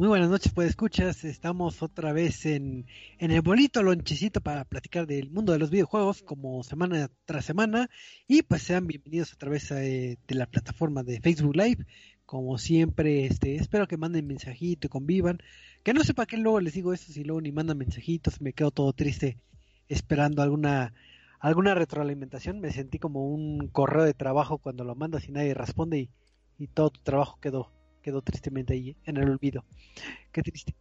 Muy buenas noches, pues escuchas. Estamos otra vez en, en el bonito lonchecito para platicar del mundo de los videojuegos, como semana tras semana. Y pues sean bienvenidos a través eh, de la plataforma de Facebook Live. Como siempre, este, espero que manden mensajito y convivan. Que no sepa qué luego les digo eso, si luego ni mandan mensajitos, me quedo todo triste esperando alguna alguna retroalimentación. Me sentí como un correo de trabajo cuando lo mandas y nadie responde y, y todo tu trabajo quedó quedó tristemente ahí en el olvido. Qué triste.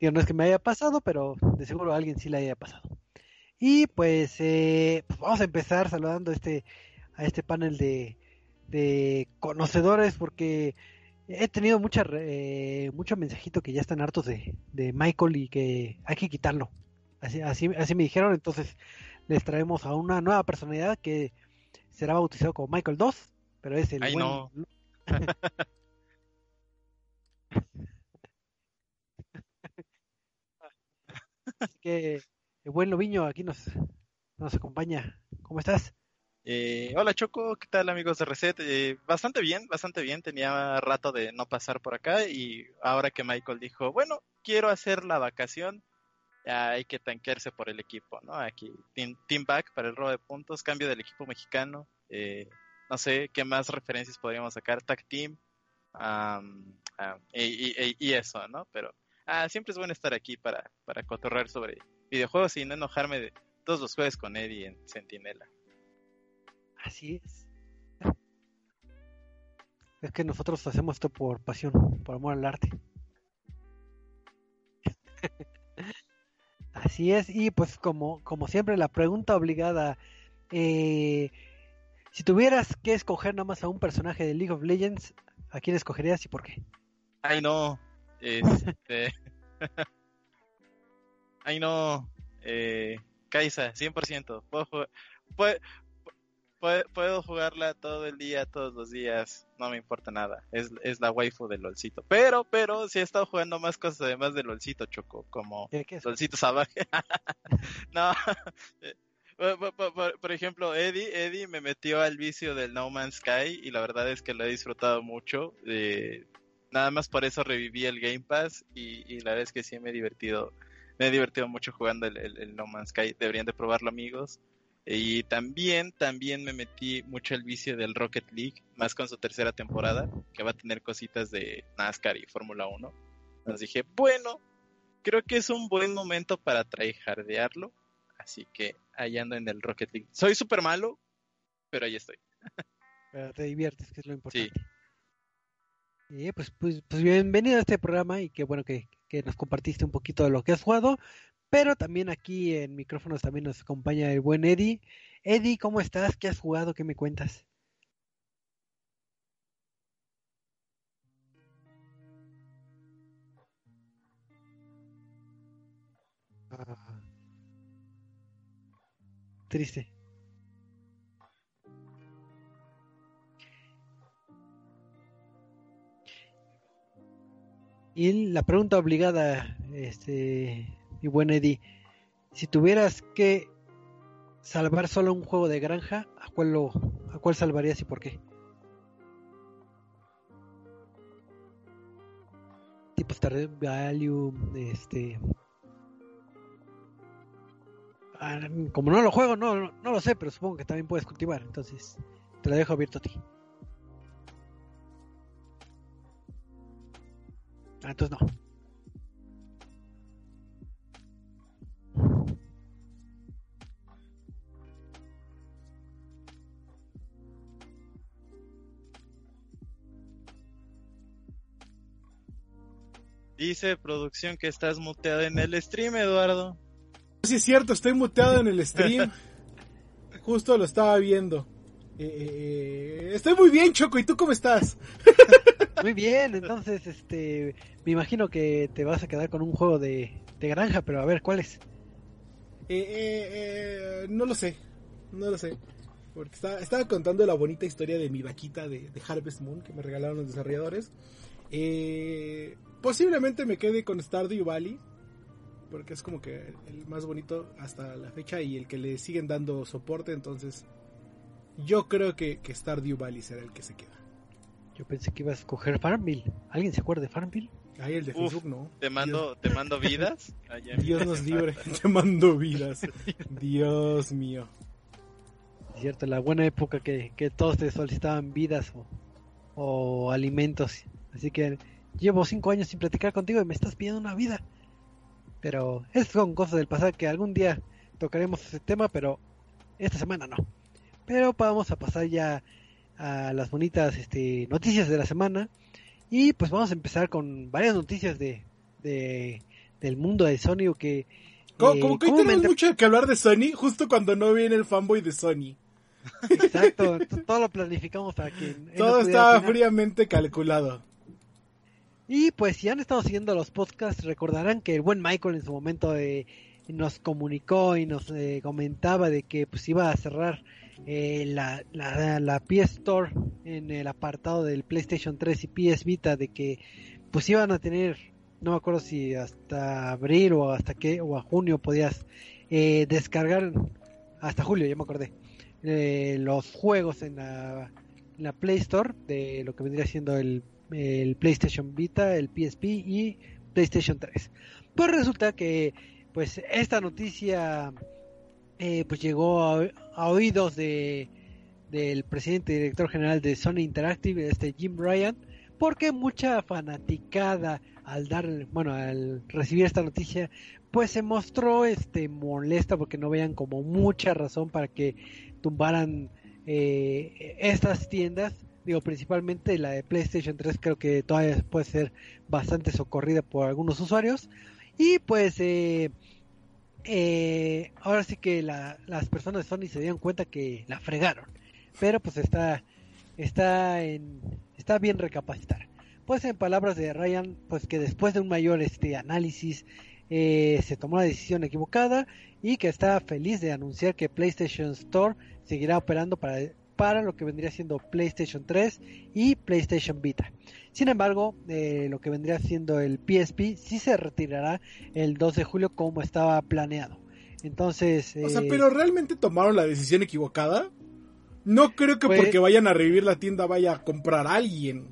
Digo, no es que me haya pasado, pero de seguro a alguien sí le haya pasado. Y pues, eh, pues vamos a empezar saludando este, a este panel de, de conocedores porque he tenido mucha, eh, mucho mensajito que ya están hartos de, de Michael y que hay que quitarlo. Así, así, así me dijeron, entonces les traemos a una nueva personalidad que será bautizado como Michael 2, pero es el Ay, buen... no. Así que el buen Loviño aquí nos, nos acompaña. ¿Cómo estás? Eh, hola Choco, ¿qué tal amigos de Reset? Eh, bastante bien, bastante bien. Tenía rato de no pasar por acá y ahora que Michael dijo, bueno, quiero hacer la vacación, hay que tanquearse por el equipo, ¿no? Aquí, team, team back para el robo de puntos, cambio del equipo mexicano. Eh, no sé qué más referencias podríamos sacar, tag team um, um, y, y, y, eso, ¿no? Pero ah, siempre es bueno estar aquí para, para cotorrear sobre videojuegos y no enojarme de todos los jueves con Eddie en Sentinela. Así es. Es que nosotros hacemos esto por pasión, por amor al arte. Así es, y pues como, como siempre la pregunta obligada, eh, si tuvieras que escoger nada más a un personaje de League of Legends, ¿a quién escogerías y por qué? Ay no, este... Ay no, eh, Kaisa, 100%. Puedo, jugar, puedo, puedo, puedo, jugarla todo el día, todos los días, no me importa nada. Es, es la waifu del LOLcito. Pero, pero, sí he estado jugando más cosas además del LOLcito, Choco, como. LOLcito Salvaje. no, por, por, por, ejemplo, Eddie, Eddie me metió al vicio del No Man's Sky y la verdad es que lo he disfrutado mucho. Eh, nada más por eso reviví el Game Pass y, y, la verdad es que sí me he divertido. Me he divertido mucho jugando el, el, el No Man's Sky. Deberían de probarlo, amigos. Y también, también me metí mucho el vicio del Rocket League, más con su tercera temporada, que va a tener cositas de NASCAR y Fórmula 1. Entonces dije, bueno, creo que es un buen momento para tryhardearlo. Así que ahí ando en el Rocket League. Soy súper malo, pero ahí estoy. Pero te diviertes, que es lo importante. Sí. Y pues, pues, pues, bienvenido a este programa y qué bueno que, que, nos compartiste un poquito de lo que has jugado. Pero también aquí en micrófonos también nos acompaña el buen Eddie. Eddie, ¿cómo estás? ¿Qué has jugado? ¿Qué me cuentas? Ah, triste. Y la pregunta obligada, este, y buen Eddie, si tuvieras que salvar solo un juego de granja, ¿a cuál lo, a cuál salvarías y por qué? Tipo Stardew Value, este, ah, como no lo juego, no, no lo sé, pero supongo que también puedes cultivar, entonces te lo dejo abierto a ti. Ah, entonces no. Dice producción que estás muteado en el stream, Eduardo. Sí, es cierto, estoy muteado en el stream. Justo lo estaba viendo. Eh, estoy muy bien, Choco, ¿y tú cómo estás? Muy bien, entonces, este, me imagino que te vas a quedar con un juego de, de granja, pero a ver, ¿cuál es? Eh, eh, no lo sé, no lo sé. Porque estaba, estaba, contando la bonita historia de mi vaquita de, de Harvest Moon que me regalaron los desarrolladores. Eh, posiblemente me quede con Stardew Valley. Porque es como que el más bonito hasta la fecha y el que le siguen dando soporte. Entonces, yo creo que, que Stardew Valley será el que se queda. Yo pensé que ibas a escoger Farmville. ¿Alguien se acuerda de Farmville? Ay, el de Uf, Facebook no. Te mando, te mando vidas. Allá Dios nos libre. Te mando vidas. Dios mío. Es cierto, la buena época que, que todos te solicitaban vidas o, o alimentos. Así que llevo cinco años sin platicar contigo y me estás pidiendo una vida. Pero es son cosas del pasado que algún día tocaremos ese tema, pero esta semana no. Pero vamos a pasar ya a las bonitas este, noticias de la semana. Y pues vamos a empezar con varias noticias de, de- del mundo de Sony que... Como, eh, como que hoy tenemos mucho que hablar de Sony, justo cuando no viene el fanboy de Sony. Exacto, todo lo planificamos para que... Todo estaba opinar. fríamente calculado. Y pues si han estado siguiendo los podcasts, recordarán que el buen Michael en su momento eh, nos comunicó y nos eh, comentaba de que pues iba a cerrar eh, la, la, PS Store en el apartado del PlayStation 3 y PS Vita, de que pues iban a tener, no me acuerdo si hasta abril o hasta qué, o a junio podías eh, descargar, hasta julio ya me acordé, eh, los juegos en la, la Play Store de lo que vendría siendo el el PlayStation Vita, el PSP y PlayStation 3. Pues resulta que pues esta noticia eh, pues llegó a, oídos de del presidente y director general de Sony Interactive, este Jim Ryan, porque mucha fanaticada al dar, bueno, al recibir esta noticia, pues se mostró este molesta porque no veían como mucha razón para que tumbaran eh, estas tiendas. Digo principalmente la de PlayStation 3 creo que todavía puede ser bastante socorrida por algunos usuarios. Y pues eh, eh, ahora sí que la- las personas de Sony se dieron cuenta que la fregaron. Pero pues está está en está bien recapacitar. Pues en palabras de Ryan pues que después de un mayor este análisis eh, se tomó la decisión equivocada y que está feliz de anunciar que PlayStation Store seguirá operando para para lo que vendría siendo PlayStation 3 y PlayStation Vita. Sin embargo, eh, lo que vendría siendo el PSP sí se retirará el 2 de julio como estaba planeado. Entonces, O sea, eh, pero realmente tomaron la decisión equivocada. No creo que Pues- porque vayan a revivir la tienda vaya a comprar a alguien.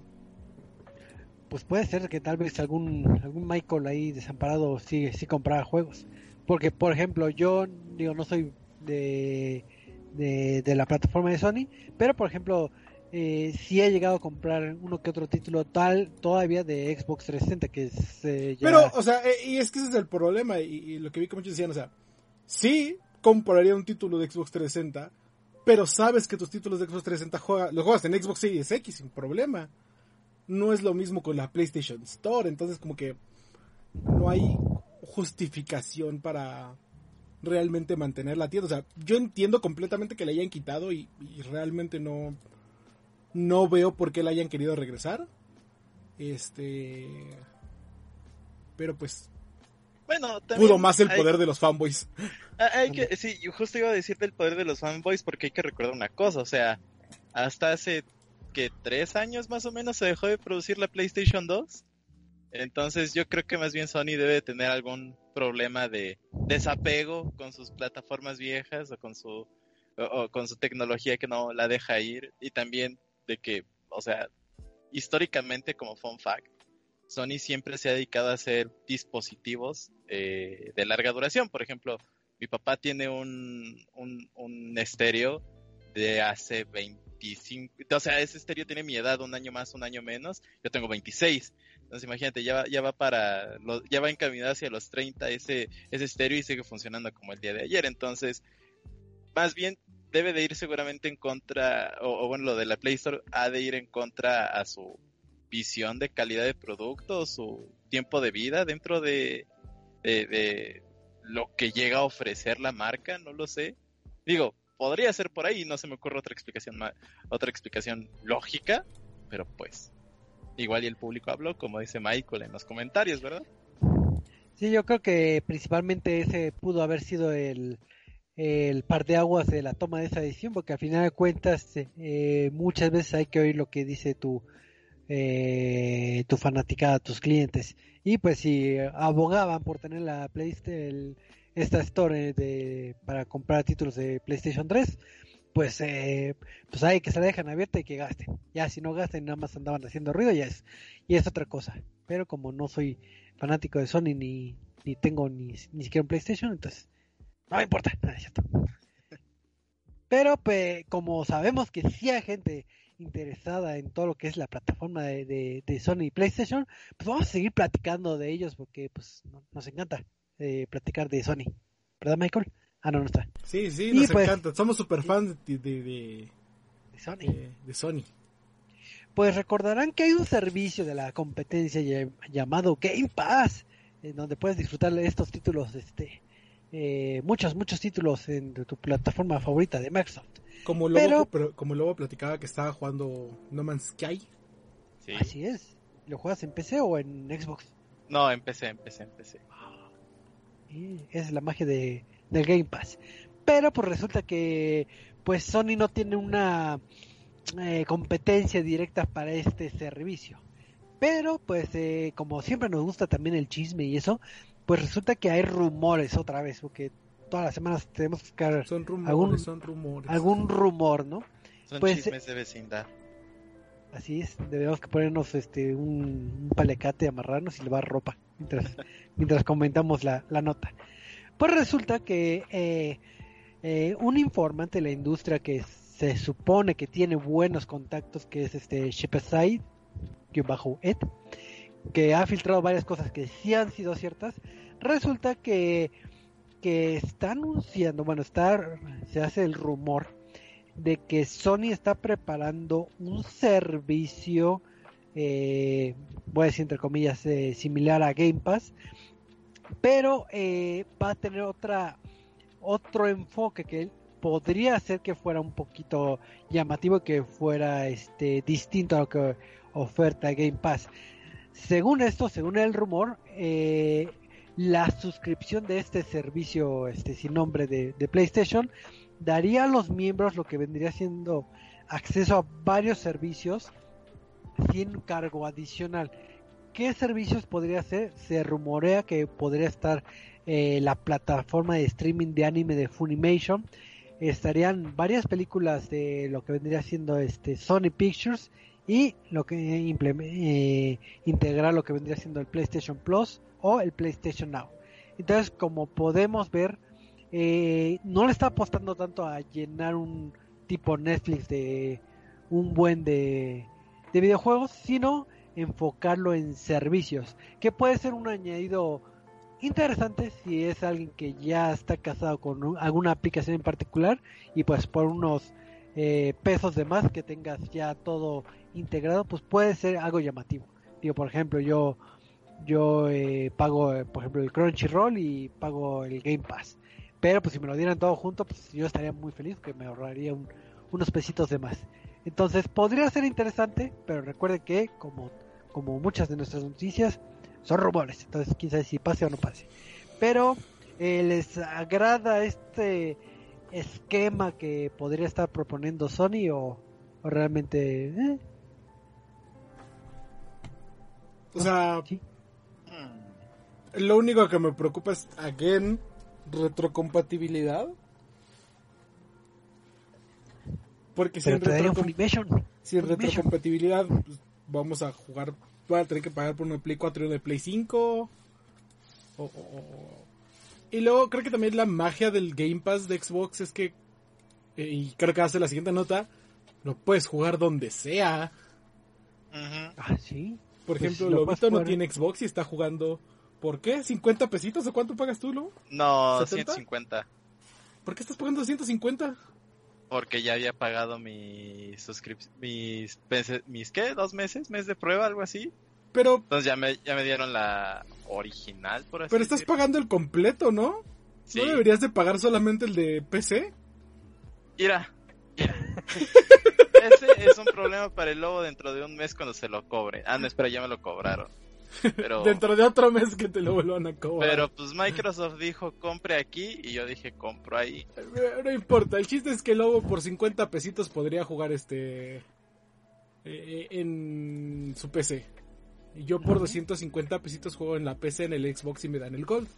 pues puede ser que tal vez algún algún Michael ahí desamparado sí sí comprara juegos, porque por ejemplo yo digo no soy de de, la plataforma de Sony, pero por ejemplo eh, sí he llegado a comprar uno que otro título tal todavía de Xbox 360 que es Pero, o sea, eh, y es que ese es el problema. Y, y lo que vi que muchos decían, o sea, sí compraría un título de Xbox 360, pero sabes que tus títulos de Xbox 360 juega, los juegas en Xbox Series X sin problema. No es lo mismo con la PlayStation Store, entonces como que no hay justificación para realmente mantener la tienda. O sea, yo entiendo completamente que la hayan quitado y, y realmente no, no veo por qué la hayan querido regresar. Este. Pero pues, Bueno, también pudo más el hay- poder de los fanboys. Ah, Hay que, sí, yo justo iba a decir del poder de los fanboys porque hay que recordar una cosa, o sea, hasta hace que tres años más o menos se dejó de producir la PlayStation 2. Entonces yo creo que más bien Sony debe tener algún problema de desapego con sus plataformas viejas o con su o, con su tecnología que no la deja ir y también de que, o sea, históricamente como fun fact, Sony siempre se ha dedicado a hacer dispositivos eh, de larga duración. Por ejemplo, mi papá tiene un, un, un estéreo de hace 25, o sea, ese estéreo tiene mi edad, un año más, un año menos, yo tengo 26. Entonces imagínate, ya va, ya va para, ya va encaminado hacia los 30 ese, ese estéreo y sigue funcionando como el día de ayer. Entonces, más bien debe de ir seguramente en contra, o, bueno, lo de la Play Store ha de ir en contra a su visión de calidad de producto, su tiempo de vida dentro de, de, de lo que llega a ofrecer la marca, no lo sé. Digo, podría ser por ahí, no se me ocurre otra explicación ma- otra explicación lógica, pero pues igual y el público habló, como dice Michael en los comentarios, ¿verdad? Sí, yo creo que principalmente ese pudo haber sido el, el par de aguas de la toma de esa decisión, porque al final de cuentas eh, muchas veces hay que oír lo que dice tu, eh, tu fanaticada, tus clientes. Y pues si abogaban por tener la PlayStation, esta store de, para comprar títulos de PlayStation 3, pues, eh, pues hay que se la dejan abierta y que gasten. Ya si no gasten, nada más andaban haciendo ruido, ya es, y es otra cosa. Pero como no soy fanático de Sony ni, ni tengo ni, ni siquiera un PlayStation, entonces no me importa, nada. Pero pues, como sabemos que sí hay gente interesada en todo lo que es la plataforma de, de, Sony y PlayStation, pues vamos a seguir platicando de ellos porque pues no- nos encanta eh, platicar de Sony. ¿Verdad, Michael? Ah, no, no está. Sí, sí, Y nos pues- encanta. Somos super fans de, de, de, De Sony. de- de Sony. Pues recordarán que hay un servicio de la competencia ll- llamado Game Pass, en donde puedes disfrutar de estos títulos, este, eh, muchos, muchos títulos en tu plataforma favorita de Microsoft. Como Lobo, Pero- pero, como Lobo platicaba que estaba jugando No Man's Sky. Sí. Así es. ¿Lo juegas en PC o en Xbox? No, empecé, empecé, empecé. Y esa es la magia de, del Game Pass. Pero pues resulta que pues Sony no tiene una eh, competencia directa para este servicio. Pero pues eh, como siempre nos gusta también el chisme y eso, pues resulta que hay rumores otra vez, porque todas las semanas tenemos que buscar Son rumores, Algún- son rumores. algún rumor, ¿no? Son Pues, chismes de vecindad. Así es, debemos que ponernos este un, un palecate, amarrarnos y llevar ropa mientras, mientras comentamos la, la nota. Pues resulta que eh, eh, un informante de la industria que se supone que tiene buenos contactos, que es este Shepeside, que bajo Ed, que ha filtrado varias cosas que sí han sido ciertas, resulta que, que está anunciando, bueno, está, se hace el rumor de que Sony está preparando un servicio, eh, voy a decir entre comillas, eh, similar a Game Pass, pero eh, va a tener otra otro enfoque que podría hacer que fuera un poquito llamativo, que fuera este distinto a lo que oferta Game Pass. Según esto, según el rumor, eh, la suscripción de este servicio, este sin nombre de, de PlayStation, daría a los miembros lo que vendría siendo acceso a varios servicios sin cargo adicional. ¿Qué servicios podría ser? Se rumorea que podría estar eh, la plataforma de streaming de anime de Funimation. Estarían varias películas de lo que vendría siendo este Sony Pictures y lo que eh, integrar lo que vendría siendo el PlayStation Plus o el PlayStation Now. Entonces, como podemos ver, eh, no le está apostando tanto a llenar un tipo Netflix de un buen de, de videojuegos, sino enfocarlo en servicios, que puede ser un añadido interesante si es alguien que ya está casado con un- alguna aplicación en particular y pues por unos eh, pesos de más que tengas ya todo integrado, pues puede ser algo llamativo. Digo, por ejemplo, yo yo eh, pago, eh, por ejemplo, el Crunchyroll y pago el Game Pass. Pero pues si me lo dieran todo junto, pues yo estaría muy feliz que me ahorraría un- unos pesitos de más. Entonces podría ser interesante, pero recuerde que como, como muchas de nuestras noticias son rumores, entonces quién sabe si pase o no pase. Pero eh, les agrada este esquema que podría estar proponiendo Sony o, o realmente eh, O sea, sí. Mm, lo único que me preocupa es, again, retrocompatibilidad. Porque si pero en, te daría un retrocom- Funimation. si en Funimation. retrocompatibilidad pues, vamos a jugar, voy a tener que pagar por una Play 4 y una Play 5. O- o- o- Y luego creo que también la magia del Game Pass de Xbox es que, eh, y creo que hace la siguiente nota, lo puedes jugar donde sea. Ah, sí. Por Pues, ejemplo, lo puedes Lobito no tiene Xbox y está jugando. ¿Por qué? ¿50 pesitos o cuánto pagas tú, Lobo? No, ¿70? 150. ¿Por qué estás pagando 150? Porque ya había pagado mi suscripción, mis, mis, ¿qué? ¿Dos meses? ¿Mes de prueba? Algo así. Pero, Entonces ya me, ya me dieron la original, por así pero estás pagando el completo, ¿no? Sí. ¿No deberías de pagar solamente el de PC? Mira, mira. Ese es un problema para el lobo dentro de un mes cuando se lo cobre. Ah, no, espera, ya me lo cobraron. Pero, Dentro de otro mes que te lo vuelvan a cobrar. pero pues Microsoft dijo compre aquí y yo dije compro ahí. Eh, No importa, el chiste es que Lobo por 50 pesitos podría jugar este eh, en su PC. Y yo por Ujú. 250 pesitos juego en la PC, en el Xbox y me dan el Gold.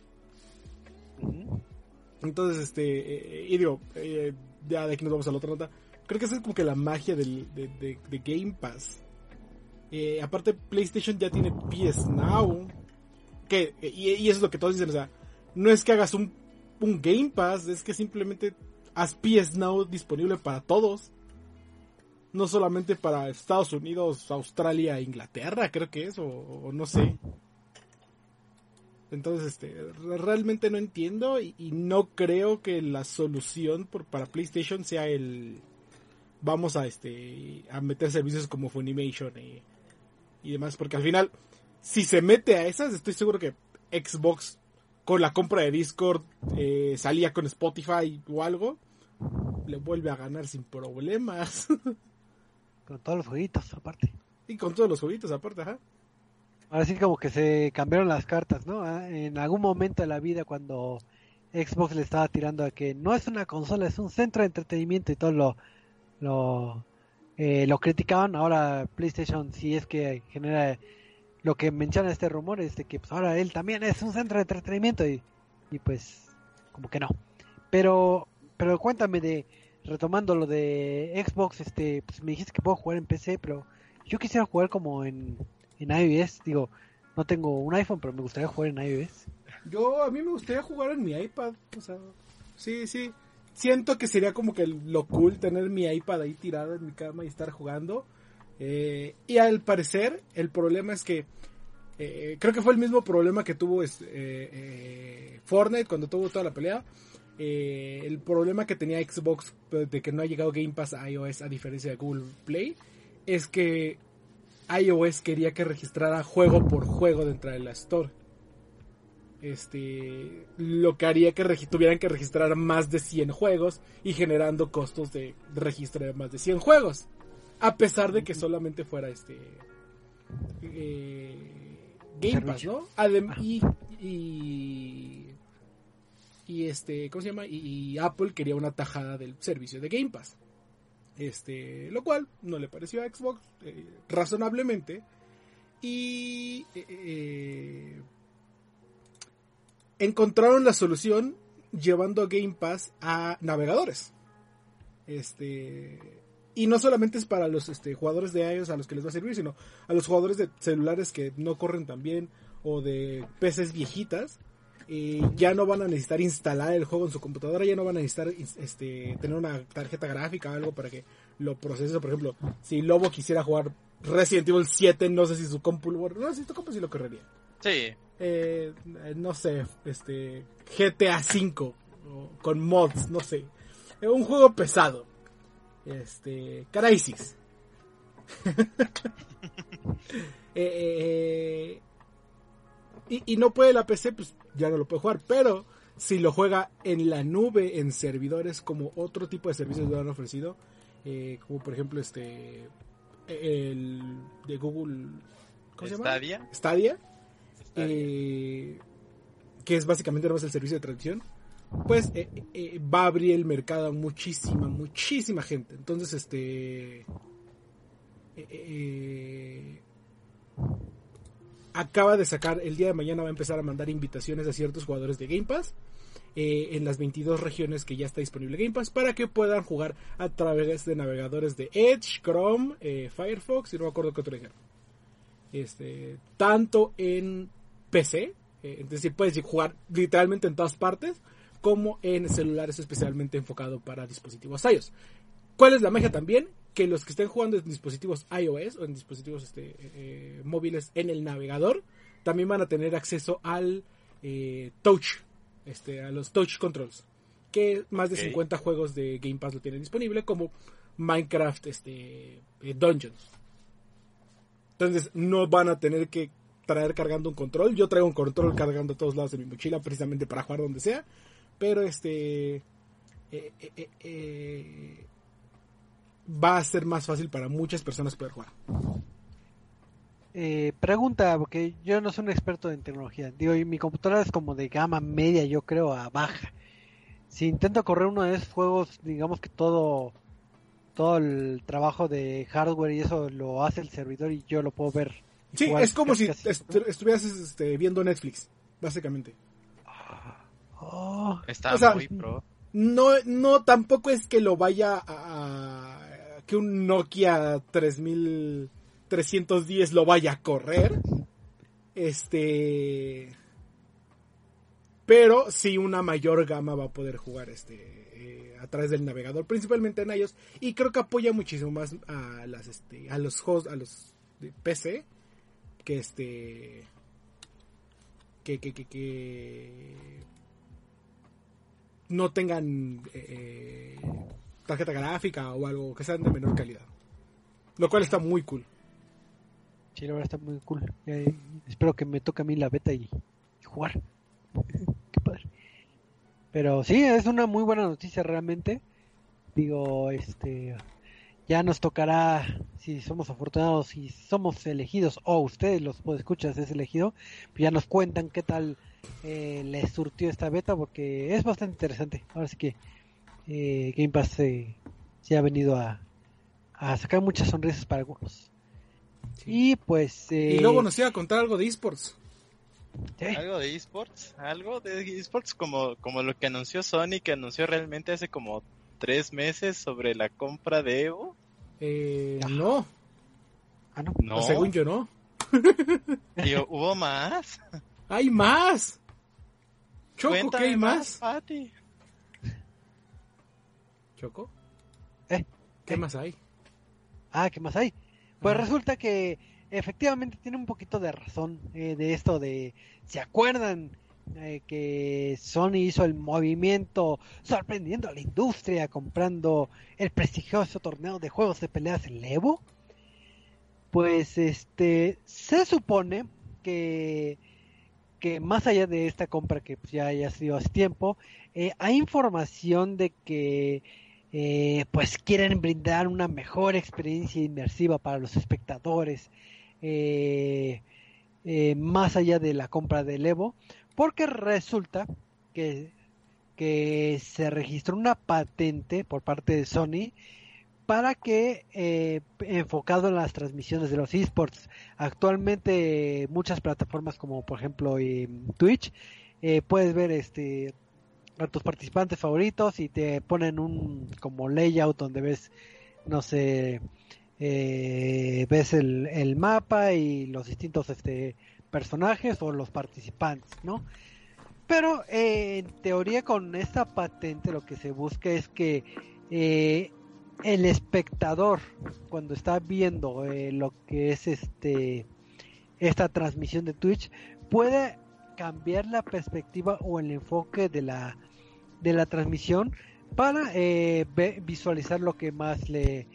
Entonces, este, eh, y digo, eh, ya de aquí nos vamos a la otra nota. Creo que esa es como que la magia del, de, de, de Game Pass. Eh, aparte, PlayStation ya tiene PS Now. Que, y, eso es lo que todos dicen, o sea, no es que hagas un, un Game Pass, es que simplemente haz PS Now disponible para todos. No solamente para Estados Unidos, Australia, Inglaterra, creo que es, o, no sé. Entonces, este, realmente no entiendo y, no creo que la solución para PlayStation sea el vamos a este a meter servicios como Funimation y, y demás, porque al final, si se mete a esas, estoy seguro que Xbox con la compra de Discord eh, salía con Spotify o algo, le vuelve a ganar sin problemas. con todos los jueguitos aparte. Y con todos los jueguitos aparte, ajá. Ahora sí como que se cambiaron las cartas, ¿no? Ah, en algún momento de la vida cuando Xbox le estaba tirando a que no es una consola, es un centro de entretenimiento y todo lo lo, eh, lo criticaban, ahora PlayStation sí es que genera lo que menciona este rumor, es de que pues, ahora él también es un centro de entretenimiento y, y pues como que no. Pero, pero cuéntame de, retomando lo de Xbox, este, pues me dijiste que puedo jugar en PC, pero yo quisiera jugar como en en iOS. Digo, no tengo un iPhone, pero me gustaría jugar en iOS. Yo, a mí me gustaría jugar en mi iPad. O sea, sí, sí. Siento que sería como que lo cool tener mi iPad ahí tirado en mi cama y estar jugando. Eh, y al parecer, el problema es que. Eh, creo que fue el mismo problema que tuvo este, eh, Fortnite cuando tuvo toda la pelea. el problema que tenía Xbox de que no ha llegado Game Pass a iOS a diferencia de Google Play es que iOS quería que registrara juego por juego dentro de la Store. Este, lo que haría que tuvieran que registrar más de 100 juegos y generando costos de registro de más de 100 juegos. A pesar de que solamente fuera este eh, Game Pass, ¿no? Adem y, y, y, este, ¿cómo se llama? Y, y Apple quería una tajada del servicio de Game Pass. Este, lo cual no le pareció a Xbox eh, razonablemente. Y eh, eh, encontraron la solución llevando Game Pass a navegadores. Este, y no solamente es para los este, jugadores de iOS a los que les va a servir, sino a los jugadores de celulares que no corren tan bien o de PCs viejitas. Eh, ya no van a necesitar instalar el juego en su computadora, ya no van a necesitar este, tener una tarjeta gráfica o algo para que lo procese. Por ejemplo, si Lobo quisiera jugar Resident Evil 7, no sé si su compu, no sé si tu compu sí lo correría. Sí. Eh, no sé, este, GTA 5 con mods, no sé. un juego pesado. Este, Crysis. eh, y, y, no puede la PC, pues ya no lo puede jugar. Pero si lo juega en la nube, en servidores, como otro tipo de servicios lo han ofrecido, eh, como por ejemplo este el de Google ¿cómo se llama? Stadia. Eh, que es básicamente el servicio de traducción. Pues eh, eh, va a abrir el mercado a muchísima, muchísima gente. Entonces, este. Acaba de sacar, el día de mañana va a empezar a mandar invitaciones a ciertos jugadores de Game Pass en las 22 regiones que ya está disponible Game Pass para que puedan jugar a través de navegadores de Edge, Chrome, Firefox y no me acuerdo qué otro dijeron. Este, tanto en PC, eh, es decir, puedes jugar literalmente en todas partes, como en celulares especialmente enfocado para dispositivos iOS. ¿Cuál es la magia también? Que los que estén jugando en dispositivos iOS o en dispositivos este, eh, móviles en el navegador también van a tener acceso al eh, Touch, este, a los Touch Controls. Que más de okay. 50 juegos de Game Pass lo tienen disponible, como Minecraft este, eh, Dungeons. Entonces no van a tener que traer cargando un control. Yo traigo un control cargando a todos lados de mi mochila precisamente para jugar donde sea. Pero este... Eh, eh, eh, va a ser más fácil para muchas personas poder jugar. Pregunta, porque yo no soy un experto en tecnología. Digo, mi computadora es como de gama media, yo creo, a baja. Si intento correr uno de esos juegos, digamos que todo todo el trabajo de hardware y eso lo hace el servidor y yo lo puedo ver. Sí, es como si est estuvieras este, viendo Netflix, básicamente. Oh. Está o sea, muy pro. no, no, tampoco es que lo vaya a, que un Nokia 3310 lo vaya a correr. Este, pero sí una mayor gama va a poder jugar este eh, a través del navegador, principalmente en iOS y creo que apoya muchísimo más a las este a los hosts, a los de PC que este que, que, que, que no tengan eh, tarjeta gráfica o algo que sean de menor calidad. Lo cual está muy cool. Sí, la verdad está muy cool. Eh, espero que me toque a mí la beta y, jugar. Qué padre. Pero sí, es una muy buena noticia realmente. Digo, este, ya nos tocará, si somos afortunados, si somos elegidos, o ustedes los escuchas es elegido, pues ya nos cuentan qué tal eh, les surtió esta beta, porque es bastante interesante. Ahora sí que eh, Game Pass se ha venido a, a, sacar muchas sonrisas para algunos. Y pues... y luego eh, nos iba a contar algo de esports. Algo de esports, algo de esports como, como lo que anunció Sony, que anunció realmente hace como tres meses sobre la compra de Evo. Eh, no. Ah, no. no. Según yo, no. ¿hubo más? ¡Hay más! Choco, ¿qué hay más? ¿Choco? ¿Eh? ¿Qué más hay? Ah, ¿qué más hay? Pues resulta que efectivamente tiene un poquito de razón eh, de esto de, ¿se acuerdan eh, que Sony hizo el movimiento sorprendiendo a la industria comprando el prestigioso torneo de juegos de peleas en Evo? Pues este se supone que que más allá de esta compra que pues, ya haya sido hace tiempo, eh, hay información de que eh, pues quieren brindar una mejor experiencia inmersiva para los espectadores, eh, más allá de la compra del Evo, porque resulta que, que se registró una patente por parte de Sony para que eh, enfocado en las transmisiones de los esports. Actualmente muchas plataformas como por ejemplo eh, Twitch eh, puedes ver este a tus participantes favoritos y te ponen un como layout donde ves no sé ves el, el, mapa y los distintos este personajes o los participantes, ¿no? Pero en teoría con esta patente lo que se busca es que el espectador cuando está viendo eh, lo que es este esta transmisión de Twitch puede cambiar la perspectiva o el enfoque de la de la transmisión para eh, visualizar lo que más le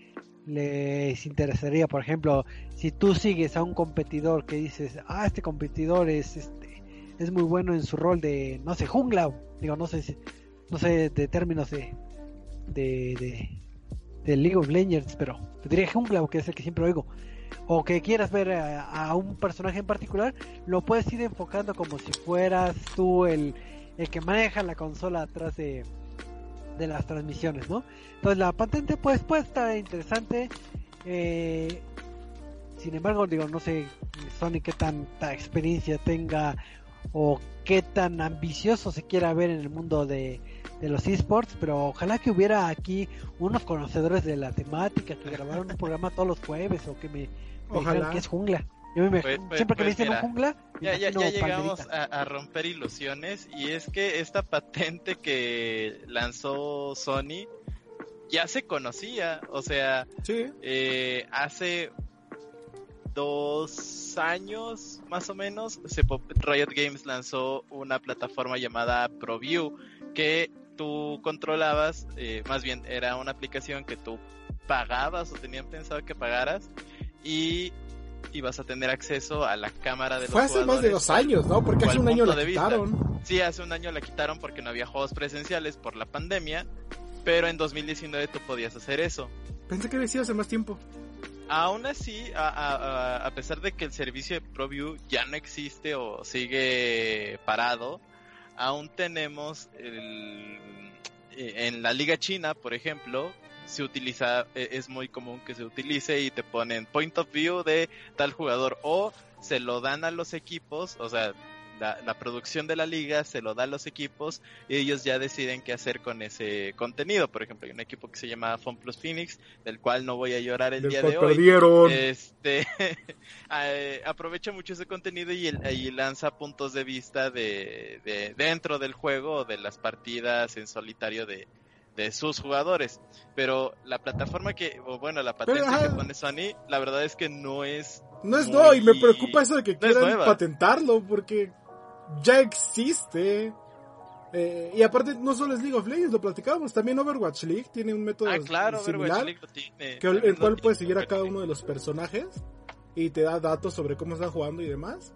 les interesaría por ejemplo si tú sigues a un competidor que dices ah este competidor es este es muy bueno en su rol de no sé jungla digo no sé no sé de términos de, de de League of Legends, pero te diría Jungla, que es el que siempre oigo, o que quieras ver a, un personaje en particular, lo puedes ir enfocando como si fueras tú el, el que maneja la consola atrás de, de las transmisiones, ¿no? Entonces la patente pues puede estar interesante. Eh, sin embargo, digo, no sé Sony qué tanta experiencia tenga o qué tan ambicioso se quiera ver en el mundo de, de los esports, pero ojalá que hubiera aquí unos conocedores de la temática que grabaron un programa todos los jueves o que me, dijeran que es jungla. Yo me pues, pues, siempre que me pues dicen un jungla, ya, ya, ya llegamos a, romper ilusiones y es que esta patente que lanzó Sony ya se conocía, o sea, eh, hace dos años más o menos, Riot Games lanzó una plataforma llamada ProView que tú controlabas, eh, más bien era una aplicación que tú pagabas o tenían pensado que pagaras y ibas a tener acceso a la cámara de Fue hace más de dos años, ¿no? Porque hace un año la quitaron. Sí, hace un año la quitaron porque no había juegos presenciales por la pandemia, pero en 2019 tú podías hacer eso. Pensé que había sido hace más tiempo. Aún así, a, a pesar de que el servicio de ProView ya no existe o sigue parado, aún tenemos el, eh, en la liga china, por ejemplo, se utiliza, e, es muy común que se utilice y te ponen point of view de tal jugador o se lo dan a los equipos, o sea, la, producción de la liga se lo da a los equipos y ellos ya deciden qué hacer con ese contenido. Por ejemplo, hay un equipo que se llama Fun Plus Phoenix, del cual no voy a llorar el día de hoy. Este, eh, aprovecha mucho ese contenido y, y, lanza puntos de vista de, de dentro del juego o de las partidas en solitario de, de sus jugadores. Pero la plataforma que, o bueno, la patente que pone Sony, la verdad es que no es. No es no, y me preocupa eso de que quieran patentarlo, porque ya existe. Eh, y aparte, no solo es League of Legends, lo platicábamos, también Overwatch League tiene un método ah, claro, similar, que, el cual puedes seguir a cada uno de los personajes y te da datos sobre cómo están jugando y demás.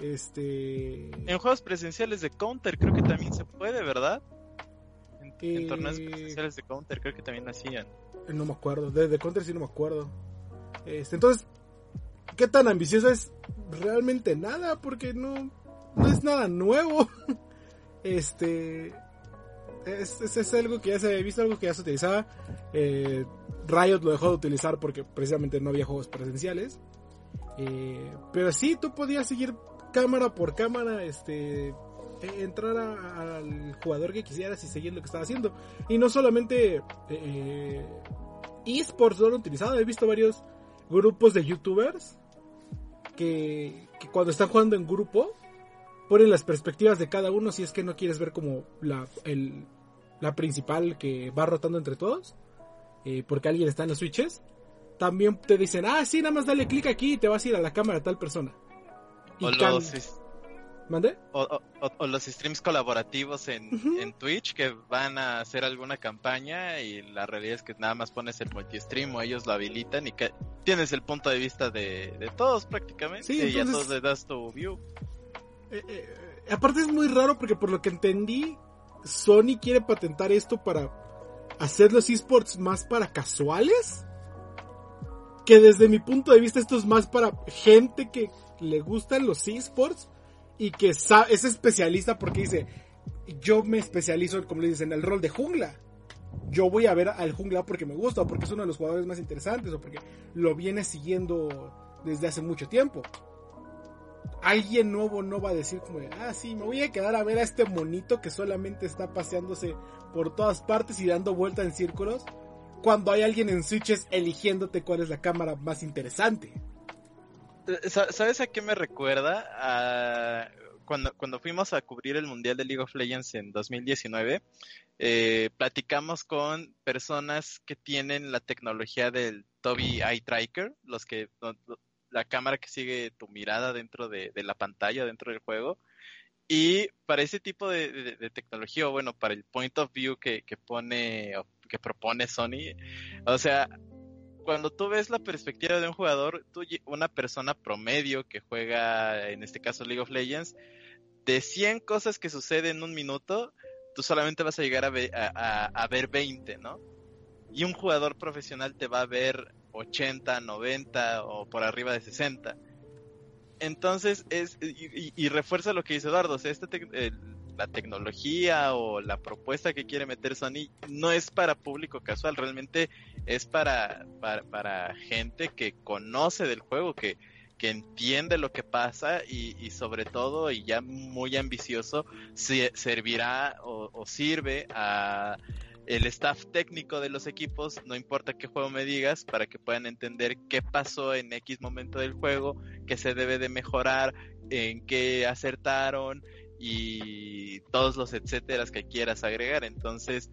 Este... En juegos presenciales de Counter creo que también se puede, ¿verdad? En torneos presenciales de Counter creo que también hacían. Eh, no me acuerdo, de, Counter sí no me acuerdo. Este, entonces, ¿qué tan ambicioso es? Realmente nada, porque no, no es nada nuevo. este, es, es, algo que ya se había visto, algo que ya se utilizaba. Eh, Riot lo dejó de utilizar porque precisamente no había juegos presenciales. Eh, pero sí, tú podías seguir cámara por cámara, este, eh, entrar al jugador que quisieras y seguir lo que estaba haciendo. Y no solamente eh, esports lo han utilizado, he visto varios grupos de youtubers que, cuando están jugando en grupo ponen las perspectivas de cada uno si es que no quieres ver como la, la principal que va rotando entre todos, eh, porque alguien está en los switches. También te dicen, ah, sí, nada más dale clic aquí y te vas a ir a la cámara de tal persona. Y o o, los streams colaborativos en, Twitch que van a hacer alguna campaña y la realidad es que nada más pones el multi-stream o ellos lo habilitan y que tienes el punto de vista de, todos prácticamente y ya todos le das tu view. Eh, eh, aparte es muy raro porque por lo que entendí, Sony quiere patentar esto para hacer los esports más para casuales. Que desde mi punto de vista esto es más para gente que le gustan los esports y que es especialista porque dice, yo me especializo, como le dicen, en el rol de jungla. Yo voy a ver al jungla porque me gusta, o porque es uno de los jugadores más interesantes, o porque lo viene siguiendo desde hace mucho tiempo. Alguien nuevo no va a decir como ah, sí, me voy a quedar a ver a este monito que solamente está paseándose por todas partes y dando vuelta en círculos, cuando hay alguien en switches eligiéndote cuál es la cámara más interesante. ¿Sabes a qué me recuerda? cuando, cuando fuimos a cubrir el Mundial de League of Legends en 2019, eh, platicamos con personas que tienen la tecnología del Toby Eye Tracker, los que la cámara que sigue tu mirada dentro de, la pantalla, dentro del juego. Y para ese tipo de, tecnología, o bueno, para el point of view que, que pone, que propone Sony, o sea, cuando tú ves la perspectiva de un jugador, tú, una persona promedio que juega, en este caso League of Legends, de 100 cosas que suceden en un minuto, tú solamente vas a llegar a, ver, a, ver 20, ¿no? Y un jugador profesional te va a ver 80, 90 o por arriba de 60. Entonces, es, y, refuerza lo que dice Eduardo, o sea, este la tecnología o la propuesta que quiere meter Sony no es para público casual, realmente es para, para, gente que conoce del juego, que, que entiende lo que pasa y, sobre todo, y ya muy ambicioso, servirá o, sirve a el staff técnico de los equipos, no importa qué juego me digas, para que puedan entender qué pasó en X momento del juego, qué se debe de mejorar, en qué acertaron, y todos los etcéteras que quieras agregar. Entonces,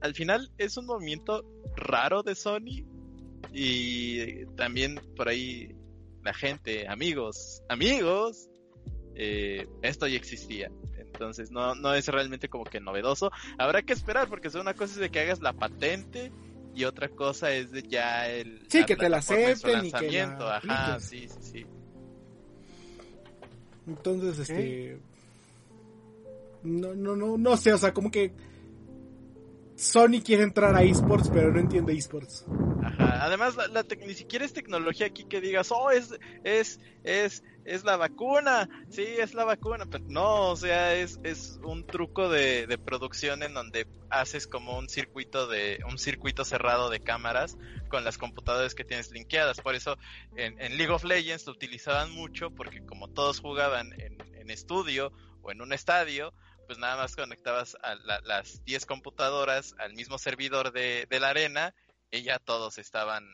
al final es un movimiento raro de Sony y también por ahí la gente, amigos, amigos, eh, esto ya existía. Entonces no, no es realmente como que novedoso. Habrá que esperar porque una cosa es de que hagas la patente y otra cosa es de ya el... Sí, que te la acepten y que Ajá, sí, sí, sí. Entonces, este no, no, no, no sé, o sea, como que Sony quiere entrar a esports, pero no entiende esports. Ajá, además la, ni siquiera es tecnología aquí que digas, oh, es, es, es, es la vacuna, sí, es la vacuna, pero no, o sea, es, es un truco de, de producción en donde haces como un circuito de, un circuito cerrado de cámaras con las computadoras que tienes linkeadas, por eso en, League of Legends lo utilizaban mucho porque como todos jugaban en en estudio o en un estadio, pues nada más conectabas a las 10 computadoras al mismo servidor de, la arena y ya todos estaban,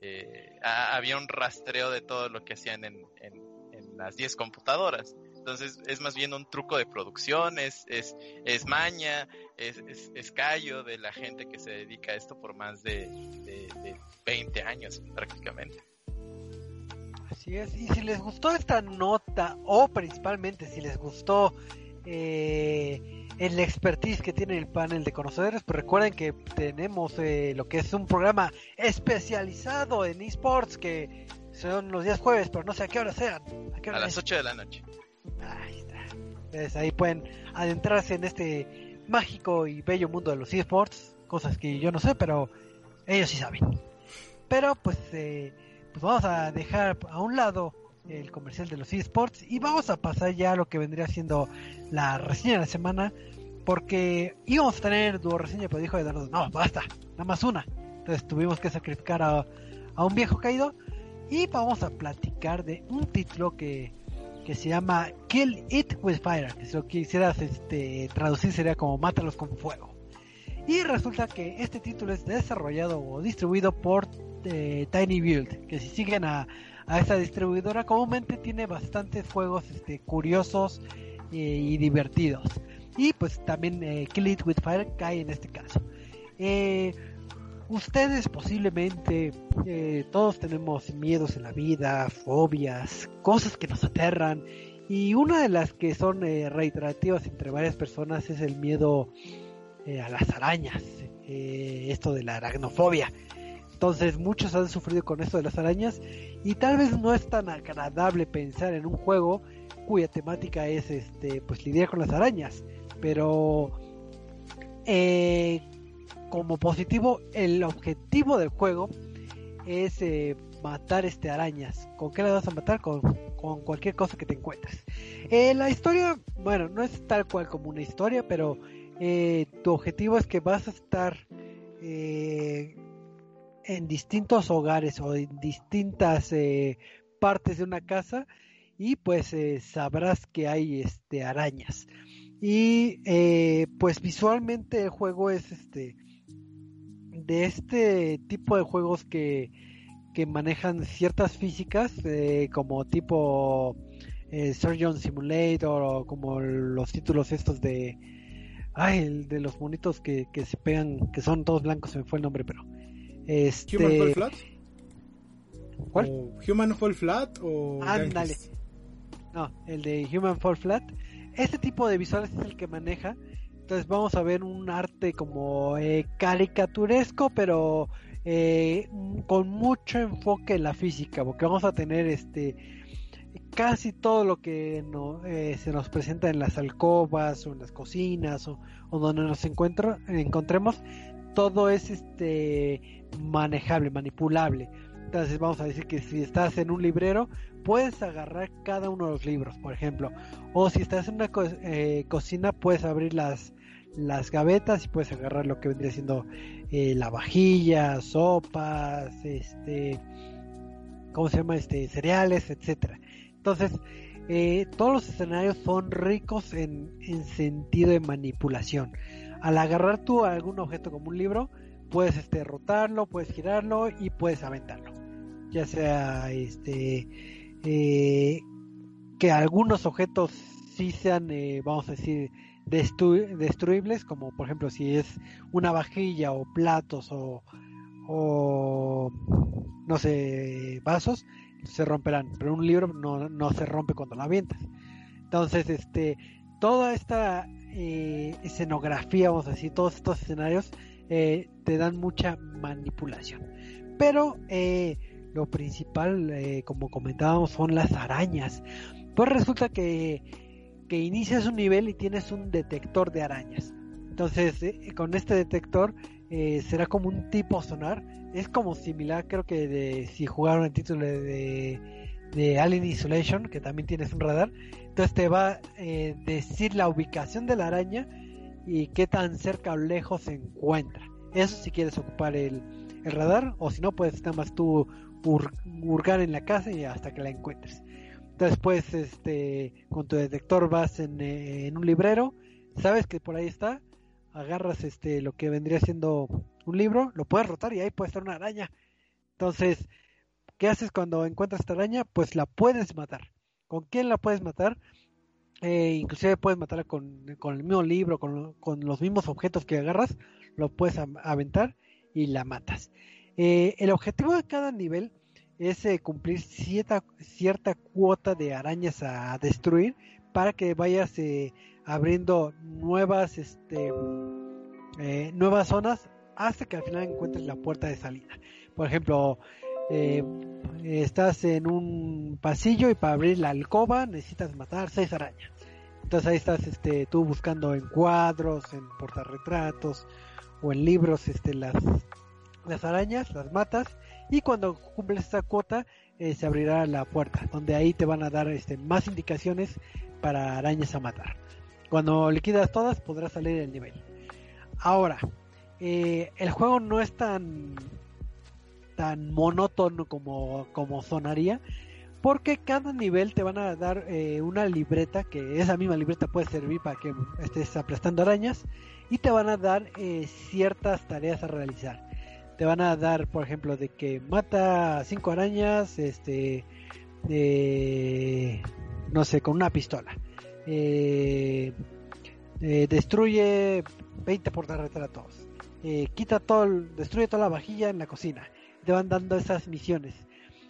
eh, había un rastreo de todo lo que hacían en, en, las 10 computadoras. Entonces es más bien un truco de producción, es, es, es maña, es, es, callo de la gente que se dedica a esto por más de, de, de 20 años prácticamente. Así es, y si les gustó esta nota, o principalmente si les gustó eh, el expertise que tiene el panel de conocedores, pues recuerden que tenemos eh, lo que es un programa especializado en esports que son los días jueves, pero no sé a qué hora sean. A, las 8 de la noche. Ahí está. Entonces ahí pueden adentrarse en este mágico y bello mundo de los esports, cosas que yo no sé, pero ellos sí saben. Pero pues, eh, pues vamos a dejar a un lado el comercial de los esports. Y vamos a pasar ya a lo que vendría siendo la reseña de la semana porque íbamos a tener dúo reseña pero dijo Eduardo no basta nada más una entonces tuvimos que sacrificar a, un viejo caído. Y vamos a platicar de un título que, que se llama Kill It With Fire que si lo quisieras este, traducir sería como Mátalos con fuego y resulta que este título es desarrollado o distribuido por eh, Tiny Build que si siguen a a esta distribuidora comúnmente tiene bastantes juegos este, curiosos eh, y divertidos. Y pues también eh, Kill It With Fire cae en este caso. Eh, ustedes posiblemente, todos tenemos miedos en la vida, fobias, cosas que nos aterran. Y una de las que son reiterativas entre varias personas es el miedo a las arañas, esto de la aracnofobia. Entonces muchos han sufrido con esto de las arañas y tal vez no es tan agradable pensar en un juego cuya temática es este pues lidiar con las arañas, pero eh, como positivo el objetivo del juego es eh, matar este arañas. ¿Con qué le vas a matar? Con, cualquier cosa que te encuentres. Eh, la historia, bueno, no es tal cual como una historia, pero tu objetivo es que vas a estar en distintos hogares o en distintas eh, partes de una casa y pues eh, sabrás que hay este arañas. Y eh, pues visualmente el juego es este de este tipo de juegos que, que manejan ciertas físicas como tipo Surgeon Simulator o como los títulos estos de ay el de los monitos que, que se pegan que son todos blancos se me fue el nombre pero este... ¿Human Fall Flat? ¿Cuál? ¿Human Fall Flat o.? Ándale. No, el de Human Fall Flat. Este tipo de visuales es el que maneja. Entonces vamos a ver un arte como eh, caricaturesco, pero eh, con mucho enfoque en la física, porque vamos a tener este casi todo lo que no, eh, se nos presenta en las alcobas o en las cocinas o, o donde nos encuentro, encontremos, todo es este manejable, manipulable. Entonces vamos a decir que si estás en un librero, puedes agarrar cada uno de los libros, por ejemplo. O si estás en una eh, cocina, puedes abrir las, las gavetas y puedes agarrar lo que vendría siendo eh, la vajilla, sopas, este, ¿cómo se llama? Este, cereales, etcétera. Entonces, eh, todos los escenarios son ricos en, en sentido de manipulación. Al agarrar tú algún objeto como un libro, puedes este rotarlo, puedes girarlo y puedes aventarlo. Ya sea este eh, que algunos objetos sí sean, eh, vamos a decir, destruibles, como por ejemplo si es una vajilla o platos o, o no sé, vasos, se romperán, pero un libro no, no se rompe cuando lo avientas. Entonces, este, toda esta eh, escenografía, vamos a decir, todos estos escenarios eh, te dan mucha manipulación. Pero eh, lo principal, como comentábamos, son las arañas. Pues resulta que, que inicias un nivel y tienes un detector de arañas. Entonces, con este detector será como un tipo sonar. Es como similar, creo que de si jugaron el título de, de Alien Isolation, que también tienes un radar. Entonces te va a decir la ubicación de la araña y qué tan cerca o lejos se encuentra. Eso si quieres ocupar el, radar o si no puedes nada más tú hurgar en la casa y hasta que la encuentres. Después, este, con tu detector vas en, eh, en un librero, sabes que por ahí está, agarras este lo que vendría siendo un libro, lo puedes rotar y ahí puede estar una araña. Entonces, ¿qué haces cuando encuentras esta araña? Pues la puedes matar. ¿Con quién la puedes matar? Eh, inclusive puedes matarla con, con el mismo libro, con, con, los mismos objetos que agarras, lo puedes aventar y la matas. Eh, el objetivo de cada nivel es eh, cumplir cierta, cierta cuota de arañas a destruir para que vayas eh, abriendo nuevas, este, nuevas zonas hasta que al final encuentres la puerta de salida. Por ejemplo, eh, estás en un pasillo y para abrir la alcoba necesitas matar seis arañas. Entonces ahí estás este, tú buscando en cuadros, en portarretratos o en libros este, las, las arañas, las matas y cuando cumples esta cuota eh, se abrirá la puerta, donde ahí te van a dar este, más indicaciones para arañas a matar. Cuando liquidas todas podrás salir del nivel. Ahora, eh, el juego no es tan tan monótono como, como sonaría, porque cada nivel te van a dar eh, una libreta, que esa misma libreta puede servir para que estés aplastando arañas, y te van a dar eh, ciertas tareas a realizar. Te van a dar, por ejemplo, de que mata cinco arañas, este, no sé, con una pistola. Eh, destruye 20 portarretratos. Quita todo, destruye toda la vajilla en la cocina te van dando esas misiones.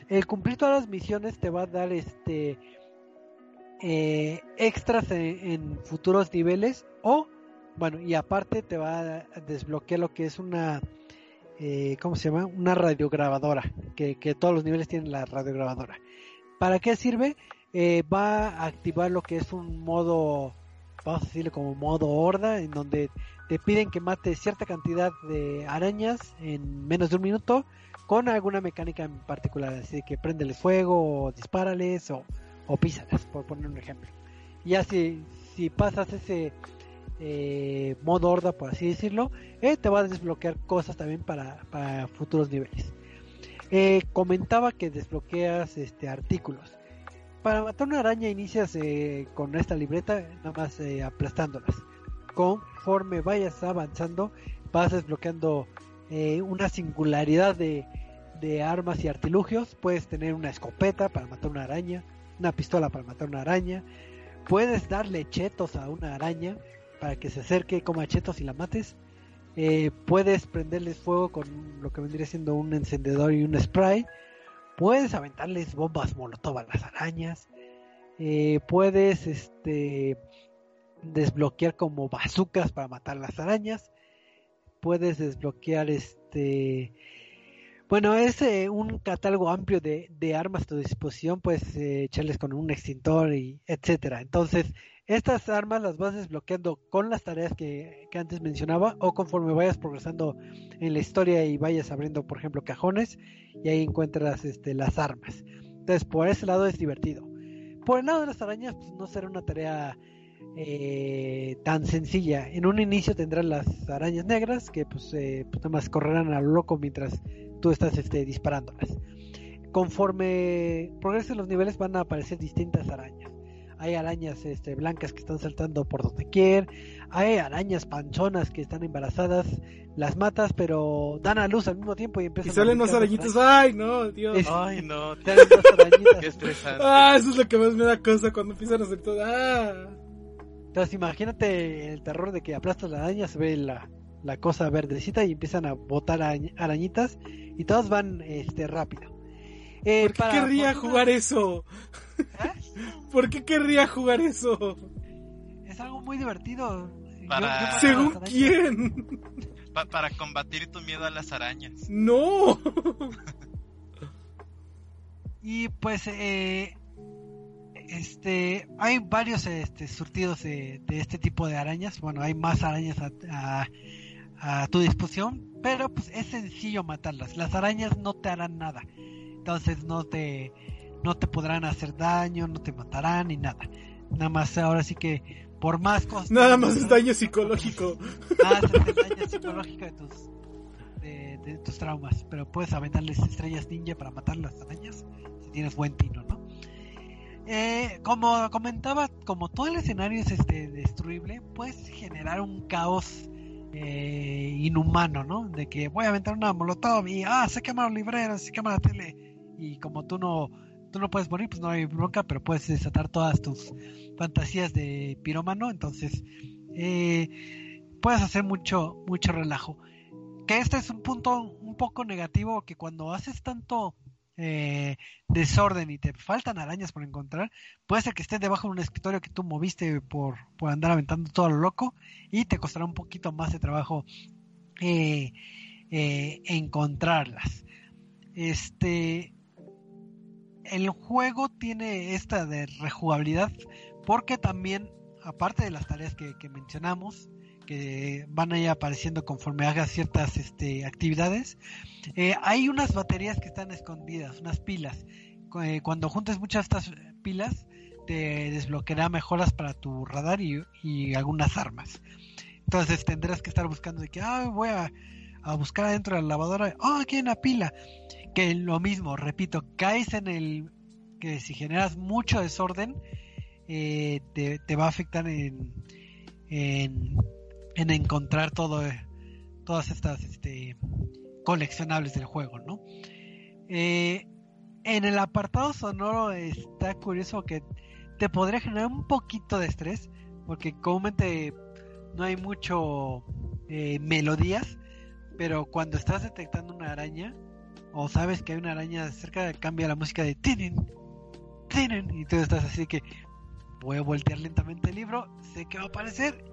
El cumplir todas las misiones te va a dar este eh, extras en, futuros niveles o bueno y aparte te va a desbloquear lo que es una eh, ¿cómo se llama? una radiograbadora que, que, todos los niveles tienen la radiograbadora ¿para qué sirve? Eh, va a activar lo que es un modo vamos a decirle como modo horda en donde te piden que mates cierta cantidad de arañas en menos de un minuto con alguna mecánica en particular, así que prendeles fuego, o dispárales o, o písalas, por poner un ejemplo. Y así, si pasas ese eh, modo horda, por así decirlo, eh, te va a desbloquear cosas también para, para futuros niveles. Eh, comentaba que desbloqueas este artículos. Para matar una araña inicias con esta libreta, nada más aplastándolas. Conforme vayas avanzando, vas desbloqueando una singularidad de, de armas y artilugios. Puedes tener una escopeta para matar una araña, una pistola para matar una araña. Puedes darle chetos a una araña para que se acerque, coma chetos y la mates. Eh, puedes prenderles fuego con lo que vendría siendo un encendedor y un spray. Puedes aventarles bombas molotov a las arañas. Eh, puedes este desbloquear como bazucas para matar las arañas. Puedes desbloquear este bueno, es eh, un catálogo amplio de, de, armas a tu disposición, puedes eh, echarles con un extintor y etcétera. Entonces, estas armas las vas desbloqueando con las tareas que, que, antes mencionaba o conforme vayas progresando en la historia y vayas abriendo, por ejemplo, cajones y ahí encuentras este, las armas. Entonces, por ese lado es divertido. Por el lado de las arañas, pues no será una tarea eh, tan sencilla. En un inicio tendrás las arañas negras que pues, eh, pues nada más correrán a lo loco mientras tú estás este, disparándolas. Conforme progresen los niveles van a aparecer distintas arañas. Hay arañas este, blancas que están saltando por donde quiera. Hay arañas panchonas que están embarazadas. Las matas, pero dan a luz al mismo tiempo y empiezan y salen más arañitas. Ay, no, Dios. Ay, no. Salen más arañitas. Qué estresante. Ah, eso es lo que más me da cosa cuando empiezan a hacer todo. Ah. Entonces imagínate el terror de que aplastas la araña, se ve la, la cosa verdecita y empiezan a botar arañitas y todas van este rápido. Eh, ¿Por qué querría jugar eso? ¿Eh? ¿Por qué querría jugar eso? Es algo muy divertido. Para... Yo- yo ¿Según quién? Pa- para combatir tu miedo a las arañas. No. Y pues eh, este hay varios este, surtidos de, de este tipo de arañas. Bueno, hay más arañas a, a- a tu disposición, pero pues es sencillo matarlas. Las arañas no te harán nada. Entonces no te no te podrán hacer daño, no te matarán ni nada. Nada más ahora sí que por más cosas Nada más es daño psicológico. Ah, es daño psicológico de tus, de, de tus traumas. Pero puedes aventarles estrellas ninja para matar las arañas si tienes buen tino, ¿no? Eh, como comentaba, como todo el escenario es este destruible, puedes generar un caos eh, inhumano, ¿no? De que voy a aventar una molotov y ah, se quema los libreros, se quema la tele y como tú no tú no puedes morir, pues no hay bronca, pero puedes desatar todas tus fantasías de piromano, entonces eh, puedes hacer mucho mucho relajo. Que este es un punto un poco negativo que cuando haces tanto eh, desorden y te faltan arañas por encontrar, puede ser que estés debajo de un escritorio que tú moviste por, por andar aventando todo lo loco y te costará un poquito más de trabajo eh, eh, encontrarlas. Este, el juego tiene esta de rejugabilidad porque también, aparte de las tareas que, que mencionamos, que van a ir apareciendo conforme hagas ciertas este, actividades. Eh, hay unas baterías que están escondidas, unas pilas. Eh, cuando juntes muchas de estas pilas, te desbloqueará mejoras para tu radar y, algunas armas. Entonces tendrás que estar buscando de que, ah, voy a, buscar adentro de la lavadora, oh, aquí hay una pila. Que lo mismo, repito, caes en el que si generas mucho desorden, eh, te, va a afectar en, en en encontrar todo, todas estas este, coleccionables del juego, ¿no? Eh, en el apartado sonoro está curioso que te podría generar un poquito de estrés, porque comúnmente no hay mucho eh, melodías, pero cuando estás detectando una araña, o sabes que hay una araña cerca, cambia la música de tinen, tinen, y tú estás así que voy a voltear lentamente el libro, sé que va a aparecer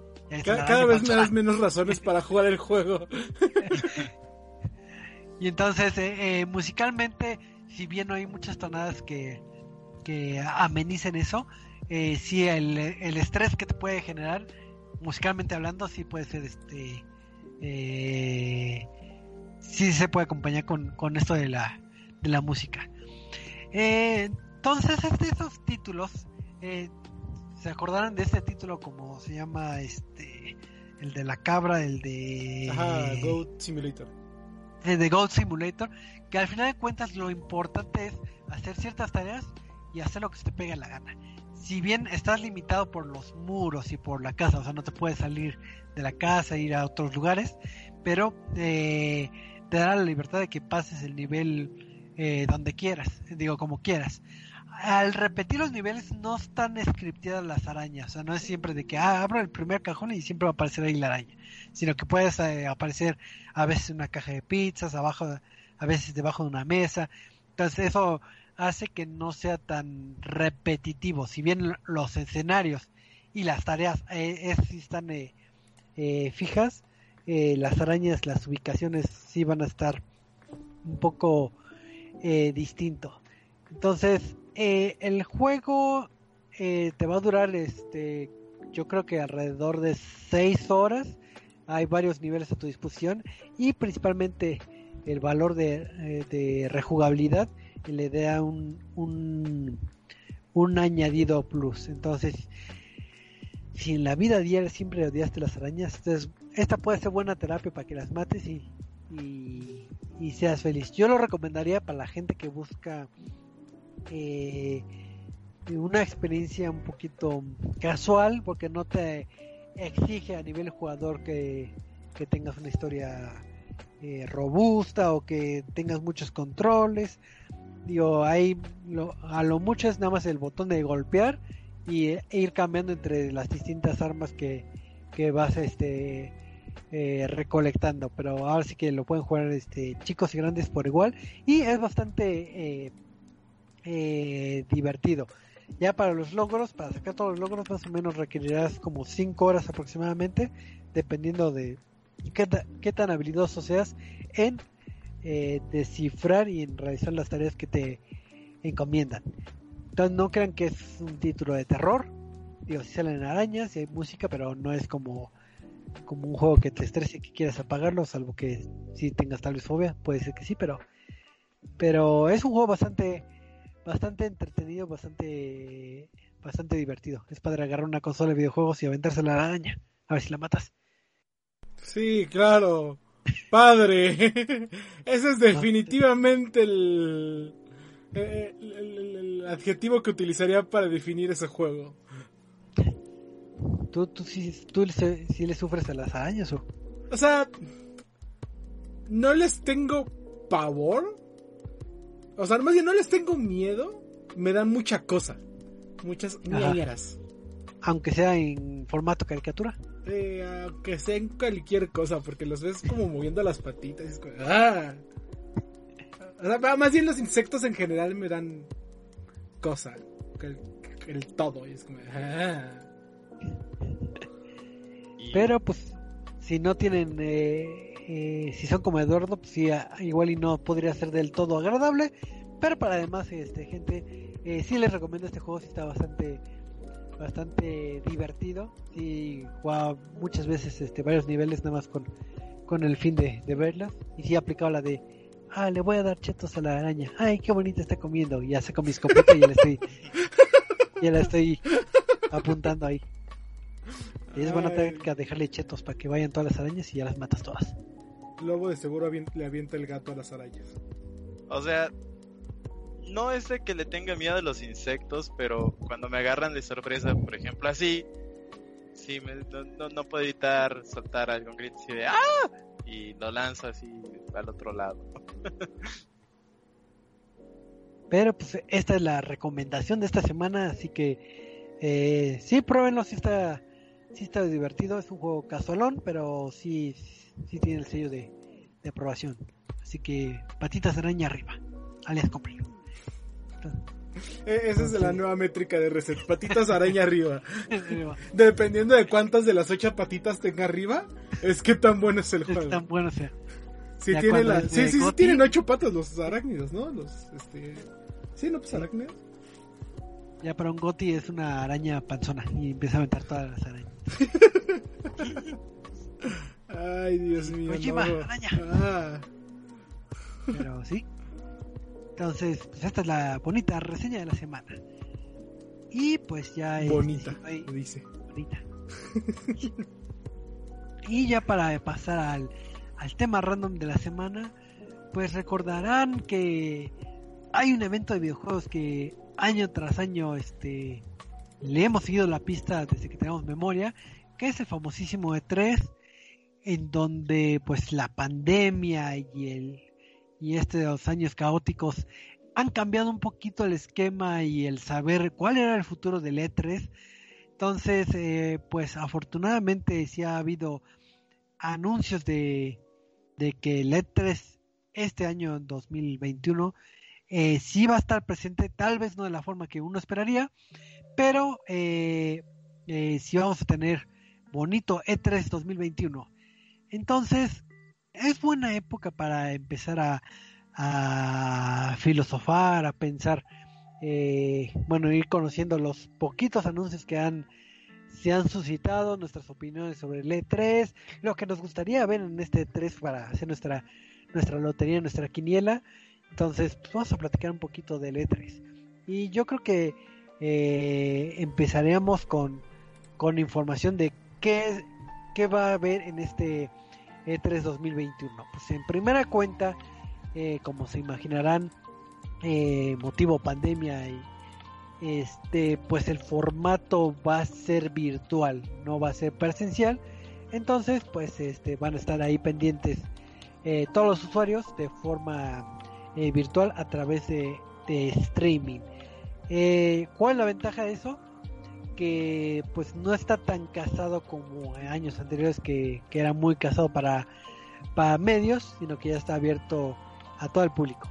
cada, vez me das menos razones para jugar el juego. y entonces, eh, eh, musicalmente, si bien no hay muchas tonadas que, que amenicen eso, eh, sí el, el, estrés que te puede generar, musicalmente hablando, sí puede ser este. Eh, sí se puede acompañar con, con esto de la, de la música. entonces, este, esos títulos se acordaron de este título como se llama este el de la cabra, el de Ajá, Goat Simulator. De Goat Simulator, que al final de cuentas lo importante es hacer ciertas tareas y hacer lo que se te pegue la gana. Si bien estás limitado por los muros y por la casa, o sea, no te puedes salir de la casa e ir a otros lugares, pero eh, te dará la libertad de que pases el nivel eh, donde quieras, digo como quieras al repetir los niveles no están scripteadas las arañas, o sea, no es siempre de que ah, abro el primer cajón y siempre va a aparecer ahí la araña, sino que puedes eh, aparecer a veces en una caja de pizzas, abajo, a veces debajo de una mesa, entonces eso hace que no sea tan repetitivo, si bien los escenarios y las tareas eh, están eh, eh, fijas, las arañas, las ubicaciones sí van a estar un poco distinto. Entonces, eh, el juego eh, te va a durar, este, yo creo que alrededor de 6 horas. Hay varios niveles a tu disposición y principalmente el valor de, eh, de rejugabilidad le da un, un, un, añadido plus. Entonces, si en la vida diaria siempre odiaste las arañas, entonces esta puede ser buena terapia para que las mates y, y, y seas feliz. Yo lo recomendaría para la gente que busca eh, una experiencia un poquito casual porque no te exige a nivel jugador que, tengas una historia eh, robusta o que tengas muchos controles. Digo, ahí a lo mucho es nada más el botón de golpear y e ir cambiando entre las distintas armas que, que vas este eh, recolectando. Pero ahora sí que lo pueden jugar este chicos y grandes por igual. Y es bastante eh, eh, divertido. Ya para los logros, para sacar todos los logros, más o menos requerirás como 5 horas aproximadamente, dependiendo de qué, tan habilidoso seas en eh, descifrar y en realizar las tareas que te encomiendan. Entonces no crean que es un título de terror. Digo, si salen arañas y hay música, pero no es como, como un juego que te estrese y que quieras apagarlo, salvo que si tengas tal vez fobia, puede ser que sí, pero, pero es un juego bastante bastante entretenido, bastante bastante divertido. Es padre agarrar una consola de videojuegos y aventarse la araña. A ver si la matas. Sí, claro. Padre. Ese es definitivamente el eh, el, el- el adjetivo que utilizaría para definir ese juego. ¿Tú, tú, sí, tú sí le sufres a las arañas o...? O sea, no les tengo pavor. O sea, más bien no les tengo miedo. Me dan mucha cosa. Muchas ñañaras. Aunque sea en formato caricatura. Eh, aunque sea en cualquier cosa, porque los ves como moviendo las patitas. y es como, ¡ah! O sea, más bien los insectos en general me dan cosa. El, el todo. Y es como, ¡ah! Pero pues, si no tienen... eh, eh, si son como Eduardo, pues sí, igual y no podría ser del todo agradable. Pero para además, este, gente, eh, sí les recomiendo este juego, sí está bastante bastante divertido. Sí, jugaba muchas veces este, varios niveles nada más con, con el fin de, de verlas. Y sí aplicaba la de, ah, le voy a dar chetos a la araña. Ay, qué bonita está comiendo. Y ya saco mi escopeta y ya la estoy, ya la estoy apuntando ahí. Y es buena técnica dejarle chetos para que vayan todas las arañas y ya las matas todas. Lobo de seguro le avienta el gato a las arañas. O sea, no es de que le tenga miedo a los insectos, pero cuando me agarran de sorpresa, por ejemplo, así, sí, me- no, no, no puedo evitar soltar algún grito así de ¡Ah! Y lo lanzo así al otro lado. Pero pues esta es la recomendación de esta semana, así que eh, sí, pruébenlo, sí está, sí está divertido, es un juego casualón, pero sí, sí tiene el sello de, de aprobación. Así que patitas de araña arriba, alias cómprenlo. Eh, esa es la Sí. nueva métrica de reset. Patitas araña arriba. Dependiendo de cuántas de las ocho patitas tenga arriba, es que tan bueno es el Es juego. tan bueno sea. Si ya tiene la... es Sí, sí, sí, tienen ocho patas los arácnidos, ¿no? Los, este... Sí, no, pues arácnidos. Ya para un goti es una araña panzona y empieza a aventar todas las arañas. Ay, Dios mío. Kojima, no. araña. Ah, Pero sí. Entonces, pues esta es la bonita reseña de la semana. Y pues ya es. bonita, si no hay- dice. bonita. y ya para pasar al, al tema random de la semana, pues recordarán que hay un evento de videojuegos que año tras año este le hemos seguido la pista desde que tenemos memoria, que es el famosísimo E3 en donde pues la pandemia y el y estos años caóticos han cambiado un poquito el esquema y el saber cuál era el futuro del E3. Entonces, eh, pues afortunadamente sí ha habido anuncios de, de que el E3 este año 2021 eh, sí va a estar presente, tal vez no de la forma que uno esperaría, pero eh, eh, sí vamos a tener bonito E E3 2021. Entonces, es buena época para empezar a, a filosofar, a pensar, eh, bueno, ir conociendo los poquitos anuncios que han se han suscitado, nuestras opiniones sobre el E3, lo que nos gustaría ver en este E3 para hacer nuestra nuestra lotería, nuestra quiniela. Entonces, pues vamos a platicar un poquito del E3. Y yo creo que eh, empezaremos con, con información de qué, qué va a haber en este E3 2021. Pues en primera cuenta, eh, como se imaginarán, eh, motivo pandemia y este pues el formato va a ser virtual, no va a ser presencial. Entonces, pues este van a estar ahí pendientes eh, todos los usuarios de forma virtual a través de, de streaming. ¿Cuál es la ventaja de eso? Que pues no está tan casado como en años anteriores que, que era muy casado para, para medios, sino que ya está abierto a todo el público.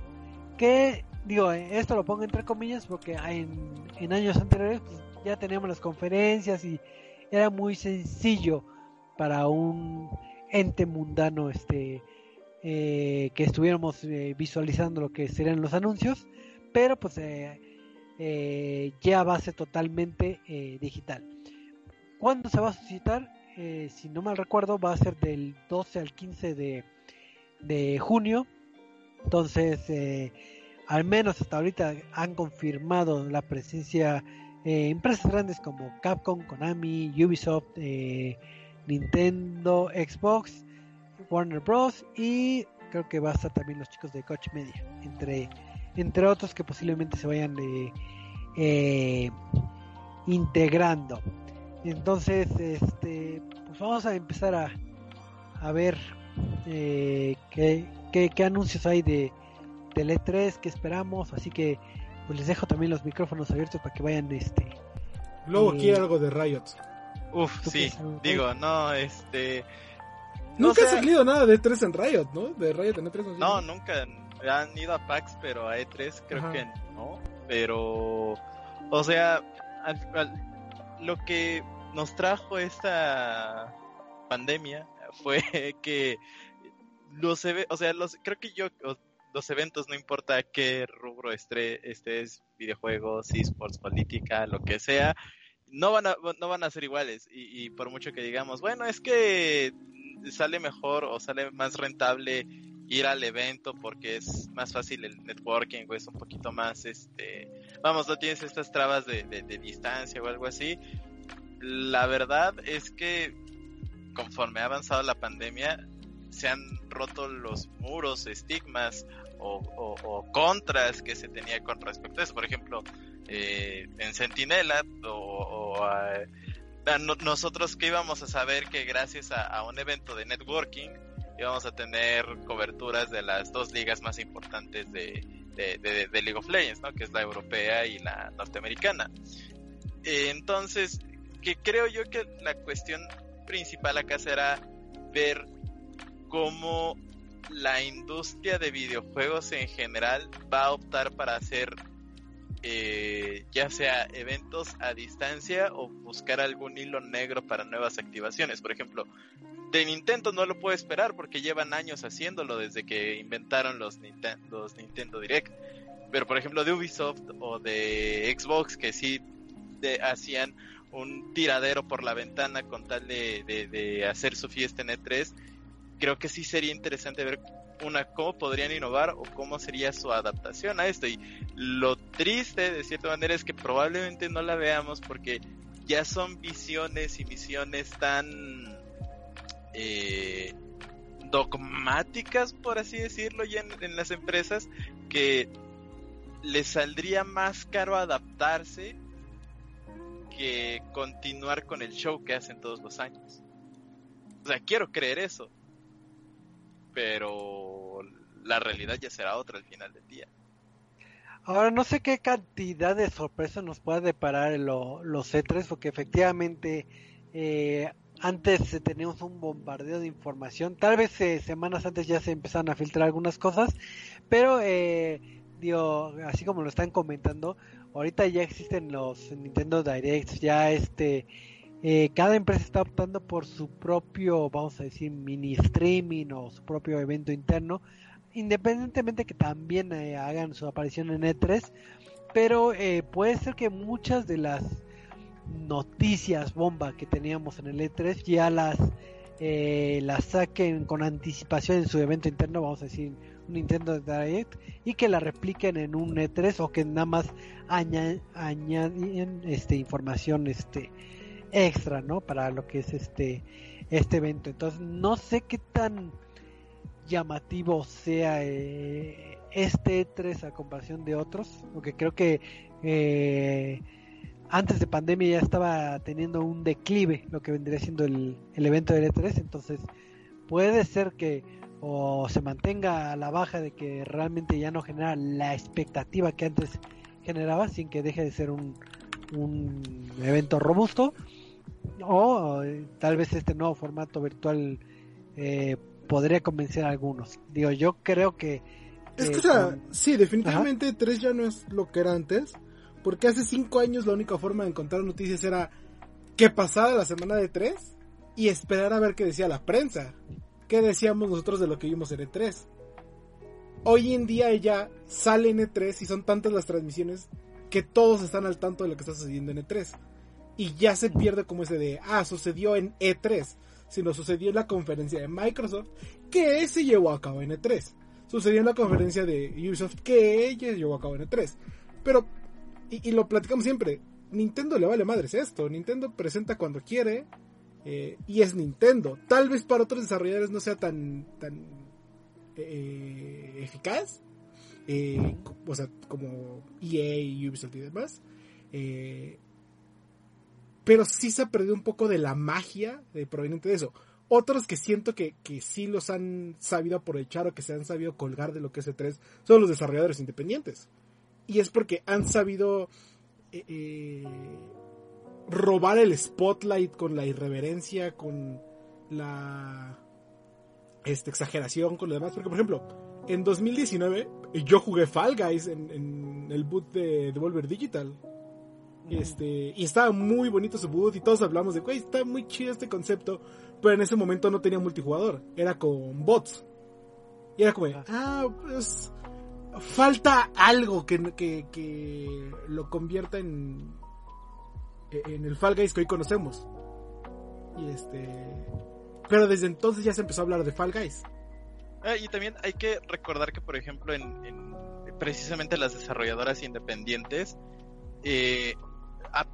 Que digo, eh, esto lo pongo entre comillas porque en, en años anteriores pues, ya teníamos las conferencias y era muy sencillo para un ente mundano este eh, que estuviéramos eh, visualizando lo que serían los anuncios, pero pues eh, eh, ya va a ser totalmente eh, digital. ¿Cuándo se va a suscitar? Eh, si no mal recuerdo, va a ser del 12 al 15 de, de junio. Entonces, al menos hasta ahorita han confirmado la presencia empresas grandes como Capcom, Konami, Ubisoft, Nintendo, Xbox, Warner Bros. y creo que va a estar también los chicos de Coach Media, entre, entre otros que posiblemente se vayan eh, eh, integrando. Entonces, este, pues vamos a empezar a, a ver eh, qué, qué, anuncios hay de, del E3, que esperamos. Así que pues les dejo también los micrófonos abiertos para que vayan este. Luego quiere algo de Riot. Uf, sí, digo, no, este... Nunca ha salido nada de E3 en Riot, ¿no? De Riot en E3. No, nunca. Han ido a PAX, pero a E3 creo que no. Pero, o sea, lo que nos trajo esta pandemia fue que los o sea, los creo que yo los eventos no importa qué rubro estés, videojuegos, esports, política, lo que sea, no van a no van a ser iguales y, y por mucho que digamos, bueno, es que sale mejor o sale más rentable ir al evento porque es más fácil el networking o es un poquito más este vamos no tienes estas trabas de, de, distancia o algo así. La verdad es que conforme ha avanzado la pandemia se han roto los muros estigmas o, o, contras que se tenía con respecto a eso. Por ejemplo eh, en Sentinela o, nosotros que íbamos a saber que gracias a un evento de networking y vamos a tener coberturas de las dos ligas más importantes de, de, League of Legends, ¿no? que es la europea y la norteamericana. Eh, entonces, que creo yo que la cuestión principal acá será ver cómo la industria de videojuegos en general va a optar para hacer eh, ya sea eventos a distancia o buscar algún hilo negro para nuevas activaciones. Por ejemplo, de Nintendo no lo puedo esperar porque llevan años haciéndolo desde que inventaron los, Nintendo Direct. Pero por ejemplo de Ubisoft o de Xbox que sí hacían un tiradero por la ventana con tal de, hacer su fiesta en E3, creo que sí sería interesante ver una cómo podrían innovar o cómo sería su adaptación a esto. Y lo triste de cierta manera es que probablemente no la veamos porque ya son visiones y misiones tan eh, dogmáticas, por así decirlo, ya en, las empresas, que les saldría más caro adaptarse que continuar con el show que hacen todos los años. O sea, quiero creer eso, pero la realidad ya será otra al final del día. Ahora no sé qué cantidad de sorpresas nos puede deparar los E3, porque efectivamente eh, antes teníamos un bombardeo de información, tal vez eh, semanas antes ya se empezaron a filtrar algunas cosas, pero eh, digo, así como lo están comentando, ahorita ya existen los Nintendo Directs, ya este, eh, cada empresa está optando por su propio, vamos a decir, mini streaming o su propio evento interno, independientemente que también hagan su aparición en E3, pero puede ser que muchas de las noticias bomba que teníamos en el E3 ya las eh, las saquen con anticipación en su evento interno, vamos a decir un Nintendo Direct, y que la repliquen en un E3 o que nada más añaden este información este extra, ¿no? Para lo que es este este evento. Entonces no sé qué tan llamativo sea eh, este E3 a comparación de otros, porque creo que eh, antes de pandemia ya estaba teniendo un declive lo que vendría siendo el, evento de E3, entonces puede ser que o se mantenga a la baja de que realmente ya no genera la expectativa que antes generaba sin que deje de ser un, un evento robusto o eh, tal vez este nuevo formato virtual eh, podría convencer a algunos. Digo, yo creo que... Es que, eh, sí, definitivamente 3 ya no es lo que era antes. Porque hace cinco años la única forma de encontrar noticias era que pasara la semana de tres y esperar a ver qué decía la prensa. ¿Qué decíamos nosotros de lo que vimos en E3? Hoy en día ya sale en E3 y son tantas las transmisiones que todos están al tanto de lo que está sucediendo en E3. Y ya se pierde como ese de, ah, sucedió en E3, sino sucedió en la conferencia de Microsoft que se llevó a cabo en E3. Sucedió en la conferencia de Ubisoft que se llevó a cabo en E3. Pero y, lo platicamos siempre, Nintendo le vale madres esto, Nintendo presenta cuando quiere eh, y es Nintendo. Tal vez para otros desarrolladores no sea tan, tan eh, eficaz, eh, o sea, como EA, Ubisoft y demás. Eh, pero sí se ha perdido un poco de la magia de proveniente de eso. Otros que siento que, que sí los han sabido aprovechar o que se han sabido colgar de lo que es E3 son los desarrolladores independientes. Y es porque han sabido eh, eh, robar el spotlight con la irreverencia, con la este, exageración, con lo demás. Porque, por ejemplo, en 2019 yo jugué Fall Guys en, en el boot de Devolver Digital. Este, y estaba muy bonito su boot y todos hablamos de, güey, está muy chido este concepto, pero en ese momento no tenía multijugador, era con bots. Y era como, ah, pues falta algo que, que, que lo convierta en, en el Fall Guys que hoy conocemos. Y este, pero desde entonces ya se empezó a hablar de Fall Guys. Ah, y también hay que recordar que, por ejemplo, en, en precisamente las desarrolladoras independientes, eh, a,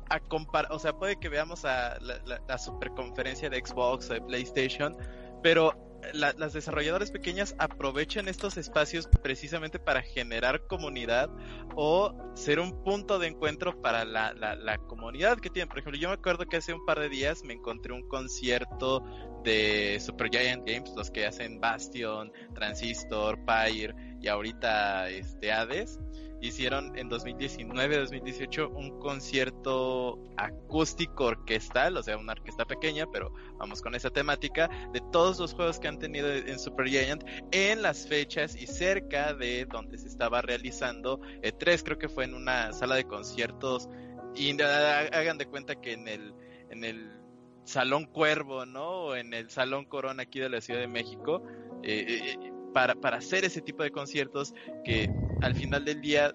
o sea, puede que veamos a la, la, la superconferencia de Xbox o de PlayStation, pero la, las desarrolladoras pequeñas aprovechan estos espacios precisamente para generar comunidad o ser un punto de encuentro para la, la, comunidad que tienen. Por ejemplo, yo me acuerdo que hace un par de días me encontré un concierto de Supergiant Games, los que hacen Bastion, Transistor, Pyre y ahorita este Hades hicieron en 2019-2018 un concierto acústico orquestal, o sea, una orquesta pequeña, pero vamos con esa temática, de todos los juegos que han tenido en Super Giant en las fechas y cerca de donde se estaba realizando E3, creo que fue en una sala de conciertos y hagan de cuenta que en el en el Salón Cuervo, ¿no? O en el Salón Corona aquí de la Ciudad de México. Eh, eh, para, para hacer ese tipo de conciertos que al final del día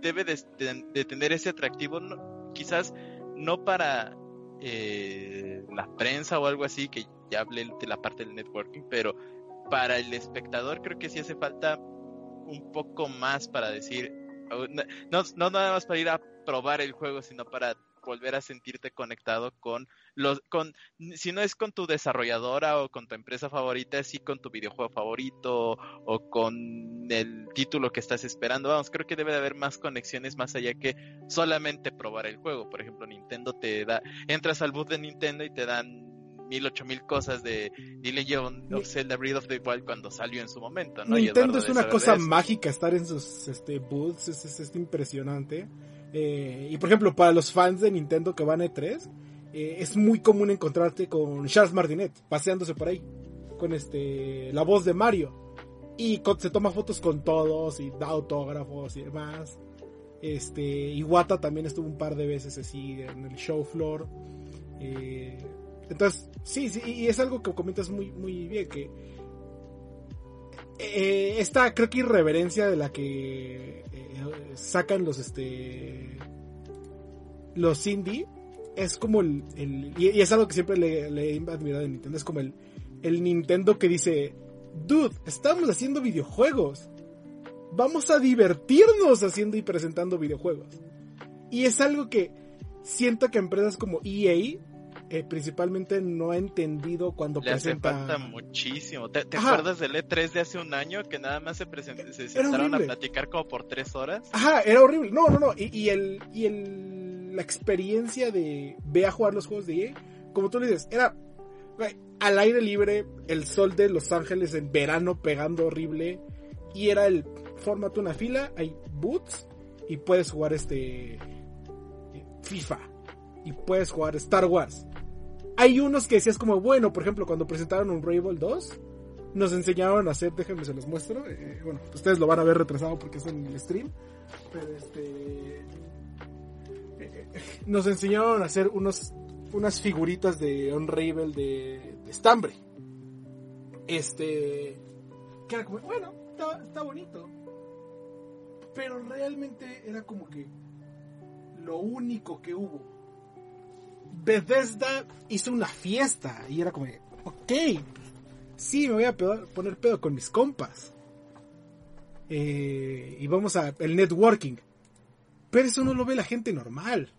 debe de, de, tener ese atractivo, no, quizás no para eh, la prensa o algo así, que ya hablé de la parte del networking, pero para el espectador creo que sí hace falta un poco más para decir, no, no nada más para ir a probar el juego, sino para volver a sentirte conectado con los, con, si no es con tu desarrolladora o con tu empresa favorita, sí con tu videojuego favorito o con el título que estás esperando. Vamos, creo que debe de haber más conexiones más allá que solamente probar el juego. Por ejemplo, Nintendo te da, entras al booth de Nintendo y te dan mil ocho mil cosas de The Legend of Zelda Breath of the Wild cuando salió en su momento, ¿no? Nintendo es una cosa mágica estar en sus este, booths, es, es, es impresionante. Y por ejemplo, para los fans de Nintendo que van a E3, eh, es muy común encontrarte con Charles Martinet paseándose por ahí, con este la voz de Mario. Y se toma fotos con todos y da autógrafos y demás. Este, Iwata también estuvo un par de veces así en el show floor. Eh, entonces, sí, sí, y es algo que comentas muy, muy bien, que eh, esta creo que irreverencia de la que sacan los este los indie es como el, el y, es algo que siempre le, le, he admirado de Nintendo es como el, el Nintendo que dice dude estamos haciendo videojuegos. Vamos a divertirnos haciendo y presentando videojuegos. Y es algo que siento que empresas como EA eh, principalmente no ha entendido cuando Le presenta. Hace falta muchísimo. ¿Te, te acuerdas del E3 de hace un año que nada más se, present... se sentaron a platicar como por tres horas? Ajá, era horrible. No, no, no. Y, y, el, y el, la experiencia de ve a jugar los juegos de EA, como tú le dices, era al aire libre, el sol de Los Ángeles en verano pegando horrible. Y era el, fórmate una fila, hay boots y puedes jugar este FIFA. Y puedes jugar Star Wars hay unos que decías como, bueno, por ejemplo, cuando presentaron un Rainbow 2, nos enseñaron a hacer, déjenme se los muestro, eh, bueno, ustedes lo van a ver retrasado porque es en el stream, pero este... Eh, nos enseñaron a hacer unos, unas figuritas de Unravel de, de estambre. Este... Que era como, bueno, está, está bonito. Pero realmente era como que lo único que hubo Bethesda hizo una fiesta y era como, ok, sí, me voy a pedo, poner pedo con mis compas. Eh, y vamos a el networking. Pero eso no lo ve la gente normal.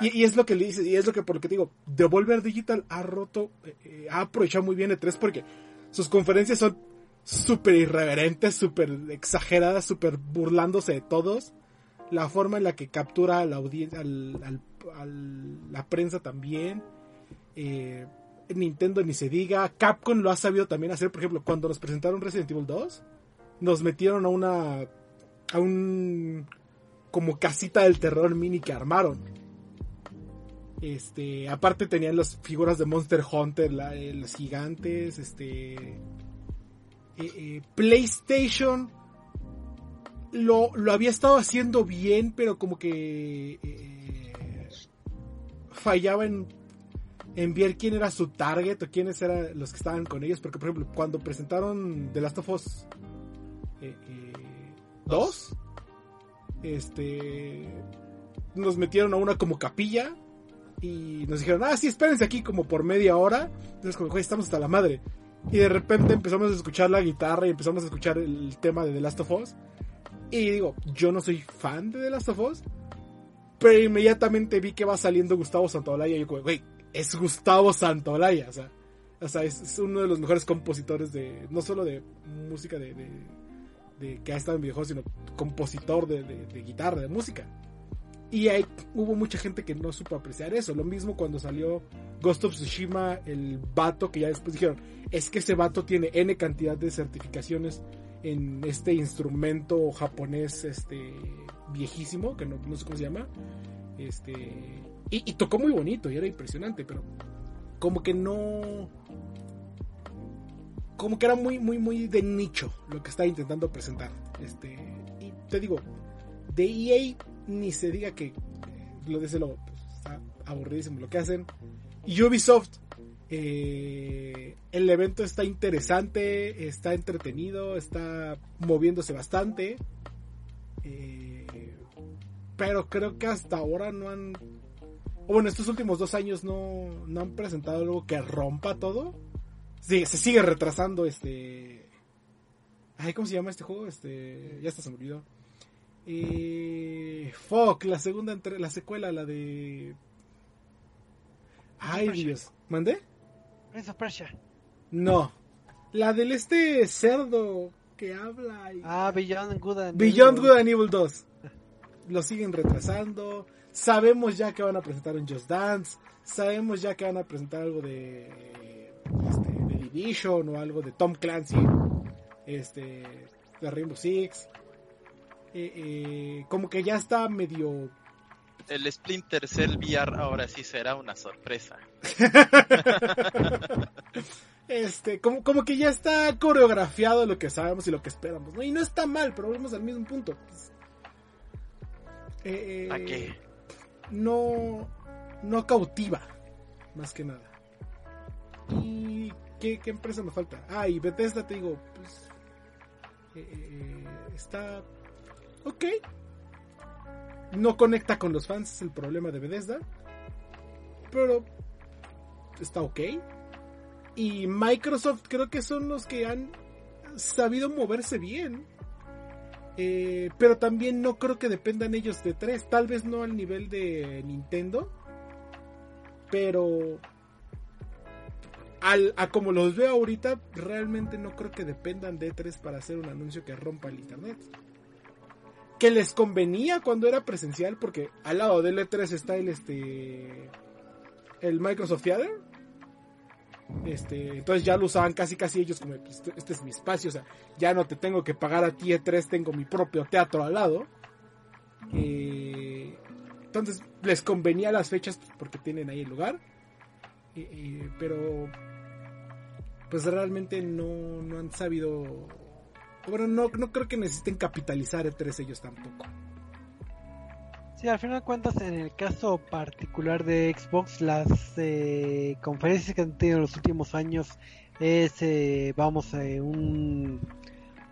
Y, y, es lo que le dice, y es lo que por lo que digo, Devolver Digital ha roto, eh, ha aprovechado muy bien E3 porque sus conferencias son súper irreverente, súper exagerada, súper burlándose de todos. La forma en la que captura a la audiencia, la prensa también. Eh, Nintendo ni se diga. Capcom lo ha sabido también hacer. Por ejemplo, cuando nos presentaron Resident Evil 2, nos metieron a una. a un. como casita del terror mini que armaron. Este, aparte tenían las figuras de Monster Hunter, eh, los gigantes, este, eh, eh, PlayStation lo, lo, había estado haciendo bien, pero como que fallaba en, en ver quién era su target o quiénes eran los que estaban con ellos, porque por ejemplo, cuando presentaron The Last of Us 2, este, nos metieron a una como capilla y nos dijeron, ah, sí, espérense aquí como por media hora. Entonces, como, estamos hasta la madre. Y de repente empezamos a escuchar la guitarra y empezamos a escuchar el tema de The Last of Us. Y digo, yo no soy fan de The Last of Us. Pero inmediatamente vi que va saliendo Gustavo Santaolalla. Y yo, güey, es Gustavo Santaolalla. O sea, o sea es, uno de los mejores compositores de. No solo de música de. de, que ha estado en videojuegos, sino compositor de, de guitarra, de música. Y hay, hubo mucha gente que no supo apreciar eso. Lo mismo cuando salió Ghost of Tsushima, el vato que ya después dijeron, es que ese vato tiene N cantidad de certificaciones en este instrumento japonés este viejísimo, que no, sé cómo se llama. Este, y, y, tocó muy bonito y era impresionante, pero como que no... Como que era muy, muy, muy de nicho lo que estaba intentando presentar. Este, y te digo, de EA ni se diga que lo de lo pues, está aburridísimo lo que hacen. Ubisoft, eh, el evento está interesante, está entretenido, está moviéndose bastante. Eh, pero creo que hasta ahora no han. bueno, estos últimos dos años no, no han presentado algo que rompa todo. Sí, se sigue retrasando este. Ay, ¿cómo se llama este juego? Este. Ya está se me olvidó. Eh, Fuck, la segunda entre la secuela, la de. Ay, Dios. ¿Mandé? Prince of Persia. No. La del este cerdo que habla. Ah, Beyond Good and Beyond Good and Evil 2. Lo siguen retrasando. Sabemos ya que van a presentar un Just Dance. Sabemos ya que van a presentar algo de. Este, de Division o algo de Tom Clancy. Este. De Rainbow Six. Eh, eh, como que ya está medio... El Splinter Cell VR ahora sí será una sorpresa. este, como, como que ya está coreografiado lo que sabemos y lo que esperamos, ¿no? Y no está mal, pero volvemos al mismo punto. Eh, ¿A qué? No, no cautiva, más que nada. ¿Y qué, qué empresa me falta? Ah, y Bethesda, te digo, pues... está ok. No conecta con los fans, es el problema de Bethesda. Pero está ok. Y Microsoft creo que son los que han sabido moverse bien. Eh, pero también no creo que dependan ellos de tres. Tal vez no al nivel de Nintendo. Pero al, a como los veo ahorita, realmente no creo que dependan de tres para hacer un anuncio que rompa el internet que les convenía cuando era presencial, porque al lado del E3 está el este el Microsoft Theater. Este, entonces ya lo usaban casi casi ellos como pues, este, este es mi espacio, o sea, ya no te tengo que pagar a ti E3, tengo mi propio teatro al lado. Eh, entonces les convenía las fechas porque tienen ahí el lugar. Eh, eh, pero pues realmente no, no han sabido bueno, no, no creo que necesiten capitalizar E3 ellos tampoco. Sí, al final de cuentas, en el caso particular de Xbox, las eh, conferencias que han tenido en los últimos años es, eh, vamos, eh, un,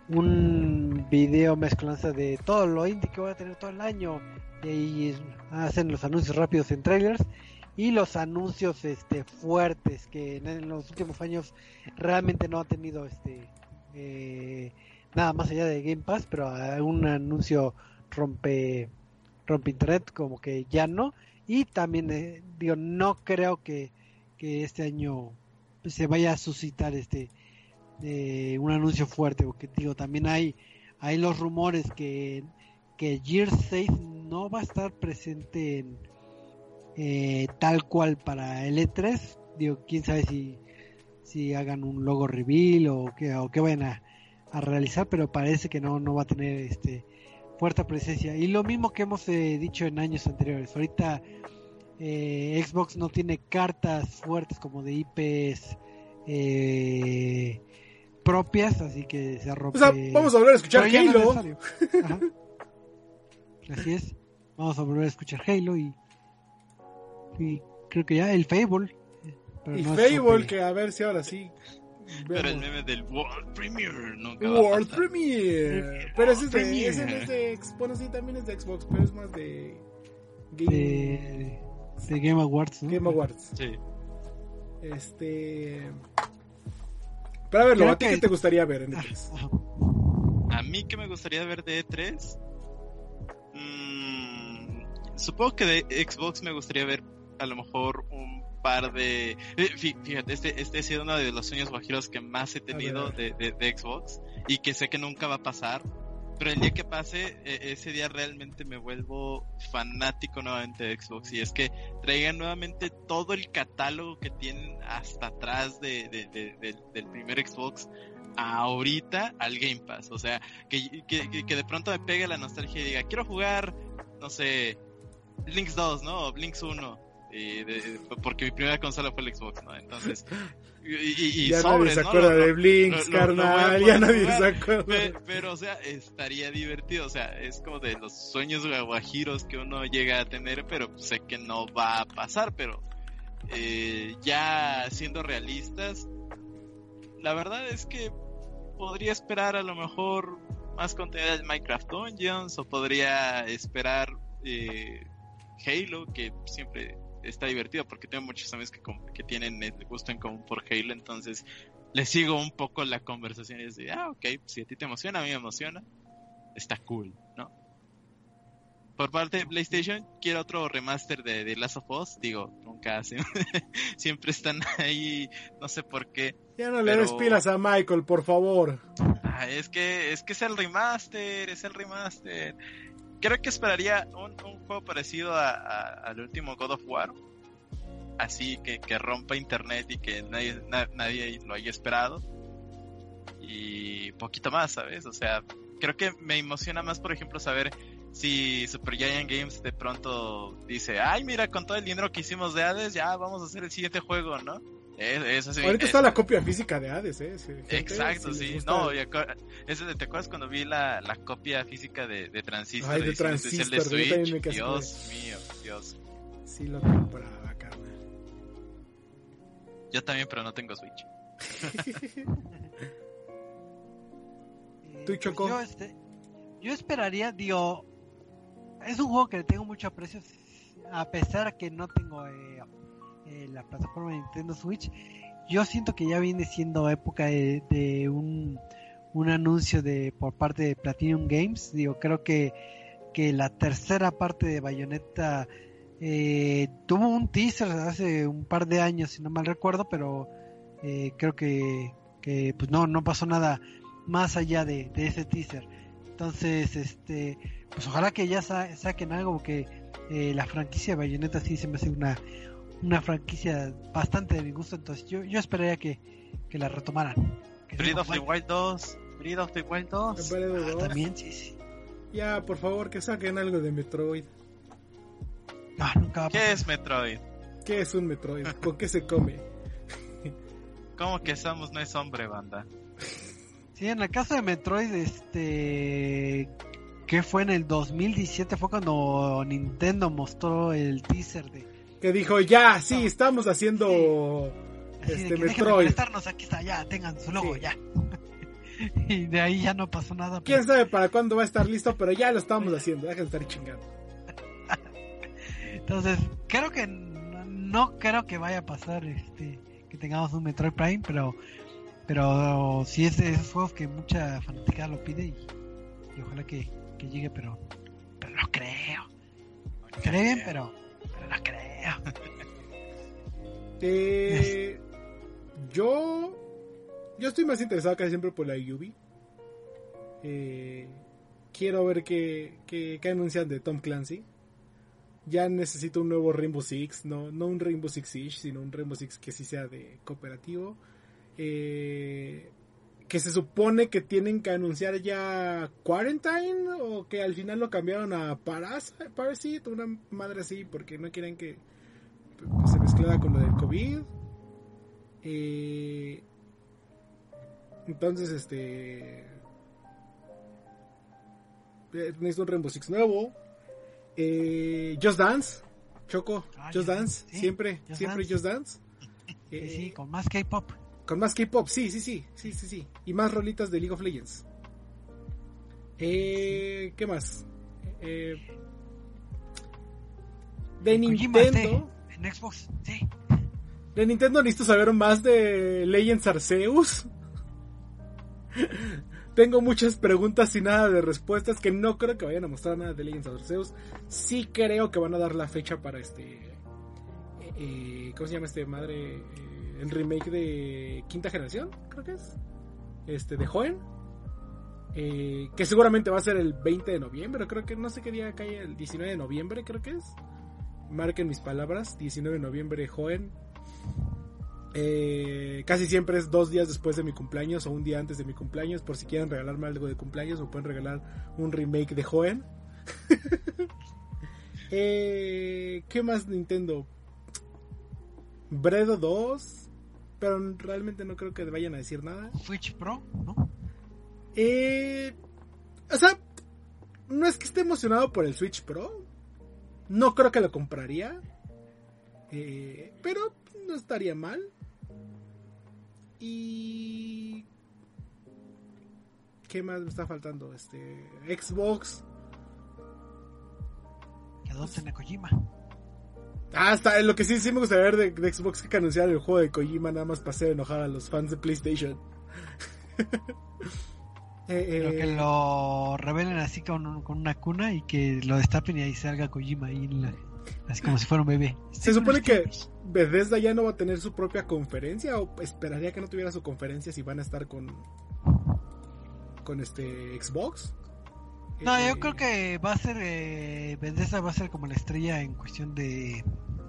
un video mezclanza de todo lo indie que voy a tener todo el año y hacen los anuncios rápidos en trailers y los anuncios este fuertes que en, los últimos años realmente no ha tenido este eh, nada más allá de Game Pass, pero un anuncio rompe rompe internet como que ya no y también eh, digo no creo que, que este año se vaya a suscitar este eh, un anuncio fuerte, porque digo, también hay, hay los rumores que, que Gears 6 no va a estar presente en, eh, tal cual para el E3. Digo, quién sabe si, si hagan un logo reveal o que, o que vayan a realizar, pero parece que no, no va a tener este fuerte presencia. Y lo mismo que hemos eh, dicho en años anteriores. Ahorita eh, Xbox no tiene cartas fuertes como de IPs eh, propias, así que se rompe. O sea, vamos a volver a escuchar no es Halo. Así es. Vamos a volver a escuchar Halo y, y creo que ya el Fable. pero no es Fable, que a ver si ahora sí. Pero el meme del World Premiere nunca va a World. Premiere. Pero ese es de, ese no es de Xbox. Bueno, sí, también es de Xbox, pero es más de Game, de, de Game Awards, ¿no? Game Awards. Sí. Este. Pero a ver, Creo ¿a ti que- qué te gustaría ver en Ah, E3? ajá. A mí que me gustaría ver de E3. Mm, supongo que de Xbox me gustaría ver a lo mejor un par de... eh, fí- Fíjate, este, este ha sido uno de los sueños guajiros que más he tenido de, de- de Xbox y que sé que nunca va a pasar. Pero el día que pase, eh, ese día realmente me vuelvo fanático nuevamente de Xbox. Y es que traigan nuevamente todo el catálogo que tienen hasta atrás de, de- de- de- del primer Xbox ahorita al Game Pass. O sea, que, que, que- que de pronto me pegue la nostalgia y diga, quiero jugar, no sé, Links 2, ¿no? O Links 1. Y de- porque mi primera consola fue el Xbox, ¿no? Entonces, y, y- y ya sobres, nadie se ¿no? acuerda lo- de Blinks, lo- lo- lo voy a carnal. Ya nadie jugar. se acuerda. Pe- Pero, o sea, estaría divertido. O sea, es como de los sueños guajiros que uno llega a tener, pero sé que no va a pasar. Pero eh, ya siendo realistas, la verdad es que podría esperar a lo mejor más contenido de Minecraft Dungeons o podría esperar eh, Halo, que siempre está divertido porque tengo muchos amigos que, que tienen el gusto en común por Halo, entonces le sigo un poco la conversación y es de, ah, ok, si a ti te emociona, a mí me emociona, está cool, ¿no? Por parte de PlayStation, quiero otro remaster de, de Last of Us, digo, nunca hacen, siempre están ahí, no sé por qué, Ya no le des pilas a Michael, por favor. Ah, es que es que es el remaster, es el remaster. Creo que esperaría un, un juego parecido al último God of War. Así que, que rompa internet y que nadie, na- nadie lo haya esperado. Y poquito más, ¿sabes? O sea, creo que me emociona más, por ejemplo, saber si Super Giant Games de pronto dice, ay, mira, con todo el dinero que hicimos de Hades, ya vamos a hacer el siguiente juego, ¿no? Es- Eso sí, Ahorita es- está la copia física de Hades, ¿eh? Exacto, si les sí. No, de- ¿te acuerdas cuando vi la, la copia física de, de Transistor? Ay, de de Transistor, también Switch? así Dios mío, Dios. Sí lo compraba, carnal. Yo también, pero no tengo Switch. ¿Tú, Choco? Yo, este, yo esperaría, digo, es un juego que le tengo mucho aprecio, a pesar que no tengo eh, la plataforma de Nintendo Switch. Yo siento que ya viene siendo época de, de un, un anuncio de por parte de Platinum Games. Digo, creo que, que la tercera parte de Bayonetta eh, tuvo un teaser hace un par de años, si no mal recuerdo, pero eh, creo que, que pues no, no pasó nada más allá de, de ese teaser. Entonces, este, pues ojalá que ya sa- saquen algo, porque eh, la franquicia de Bayonetta sí se me hace una, una franquicia bastante de mi gusto, entonces yo, yo esperaría que, que la retomaran. Que Breath of the Wild 2. Breath of the Wild 2. Breath of the Ah, también, sí, sí. Ya, por favor, que saquen algo de Metroid. No, nunca va a ¿Qué pasar. es Metroid? ¿Qué es un Metroid? ¿Con qué se come? ¿Cómo que Samus no es hombre, banda? Sí, en el caso de Metroid, este, que fue en el 2017, fue cuando Nintendo mostró el teaser de Que dijo, ya, sí, estamos haciendo este Metroid. aquí está, ya, tengan su logo, Sí. ya. y de ahí ya no pasó nada. Quién pero- sabe para cuándo va a estar listo, pero ya lo estamos haciendo. Dejen de estar chingando. Entonces, creo que no, creo que vaya a pasar este que tengamos un Metroid Prime, pero pero sí es de esos juegos que mucha fanática lo pide y, y ojalá que, que llegue, pero pero no creo. Creen, pero no creo. Eh, yo yo estoy más interesado casi siempre por la Yubi. Eh, quiero ver qué, qué, qué anuncian de Tom Clancy. Ya necesito un nuevo Rainbow Six, no, no un Rainbow Six Siege, sino un Rainbow Six que sí sea de cooperativo. Eh, que se supone que tienen que anunciar ya Quarantine o que al final lo cambiaron a Paras Parasite, una madre así, porque no quieren que se mezclara con lo del COVID. Eh, entonces, este. eh, Necesito un Rainbow Six nuevo. Eh, Just Dance. Choco. Ah, Just Dance. Sí, siempre, Just siempre Dance. Just Dance. Sí, Eh, sí, con más K-pop. Con más K-pop, sí, sí, sí, sí, sí, sí. Y más rolitas de League of Legends. Eh, ¿Qué más? Eh, de Kojima, Nintendo. en Xbox, sí. De Nintendo necesito saber más de Legends Arceus. Tengo muchas preguntas y nada de respuestas que no creo que vayan a mostrar nada de Legends Arceus. Sí creo que van a dar la fecha para este... eh, eh, ¿Cómo se llama este madre? Eh, el remake de quinta generación, creo que es. Este, de Joen. Eh, que seguramente va a ser el 20 de noviembre, creo que no sé qué día cae el 19 de noviembre, creo que es. Marquen mis palabras, 19 de noviembre Joen. Eh, casi siempre es dos días después de mi cumpleaños o un día antes de mi cumpleaños, por si quieren regalarme algo de cumpleaños o pueden regalar un remake de Joen. Eh, ¿Qué más Nintendo? Bredo 2, pero realmente no creo que vayan a decir nada. Switch Pro, ¿no? Eh, o sea, no es que esté emocionado por el Switch Pro. No creo que lo compraría. Eh, pero no estaría mal. Y... ¿Qué más me está faltando? Este... Xbox. Que adopten a Kojima. Ah, está, lo que sí, sí me gustaría ver de, de Xbox que anunciar el juego de Kojima nada más para hacer enojar a los fans de PlayStation. Eh, Pero eh, que lo revelen así con, con una cuna y que lo destapen y ahí salga Kojima ahí en la- así como si fuera un bebé. Se supone que Bethesda ya no va a tener su propia conferencia o esperaría que no tuviera su conferencia si van a estar con con este Xbox. No, yo creo que va a ser eh, Bethesda va a ser como la estrella en cuestión de,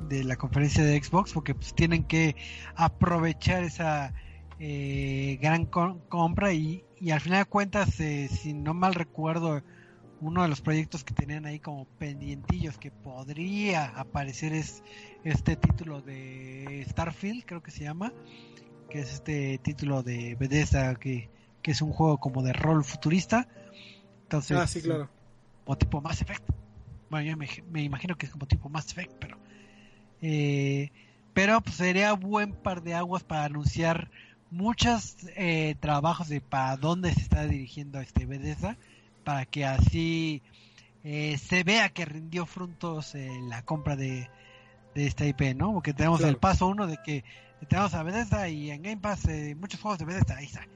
de la conferencia de Xbox porque pues tienen que aprovechar esa eh, gran com- compra y, y al final de cuentas eh, si no mal recuerdo uno de los proyectos que tenían ahí como pendientillos que podría aparecer es este título de Starfield creo que se llama que es este título de Bethesda que, que es un juego como de rol futurista entonces Ah, sí, claro. como tipo Mass Effect. Bueno, yo me, me imagino que es como tipo Mass Effect, pero. eh, pero pues sería buen par de aguas para anunciar muchos eh, trabajos de para dónde se está dirigiendo este Bethesda, para que así eh, se vea que rindió frutos eh, la compra de, de esta IP, ¿no? Porque tenemos Claro. el paso uno de que tenemos a Bethesda y en Game Pass eh, muchos juegos de Bethesda, ahí está.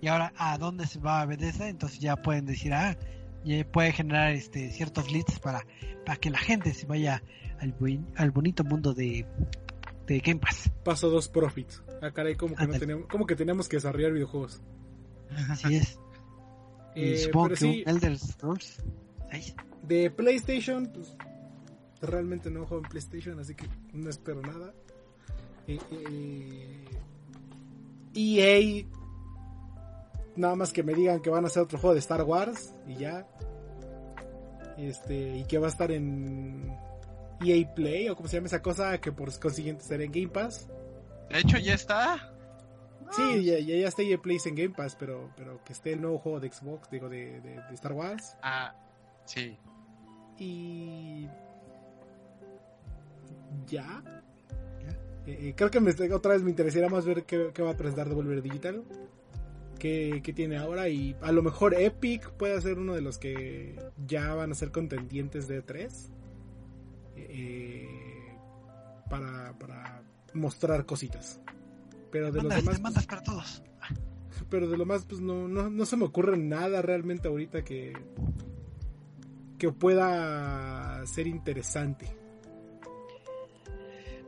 Y ahora, ¿a dónde se va Bethesda? Entonces ya pueden decir, ah, y puede generar este ciertos leads para, para que la gente se vaya al, buen- al bonito mundo de, de Game Pass. Paso 2 Profit. Ah, caray, como que, no teníamos, como que teníamos que desarrollar videojuegos. Así es. Y Eh, supongo que sí, Elder Scrolls. De PlayStation, pues realmente no juego en PlayStation, así que no espero nada. Eh, eh, EA, nada más que me digan que van a hacer otro juego de Star Wars y ya. Este, y que va a estar en EA Play o como se llama esa cosa que por consiguiente estará en Game Pass. De hecho, ya está. Sí, ya, ya, ya está EA Play en Game Pass, pero, pero que esté el nuevo juego de Xbox, digo, de, de- de Star Wars. Ah, sí. Y. Ya. Eh, eh, creo que me, otra vez me interesaría más ver qué, qué va a presentar Devolver Digital. Qué tiene ahora. Y a lo mejor Epic puede ser uno de los que ya van a ser contendientes de 3 para, para mostrar cositas. Pero de los Mandas, demás. para todos. pues, pero de lo más, pues no, no, no se me ocurre nada realmente ahorita que. que pueda ser interesante.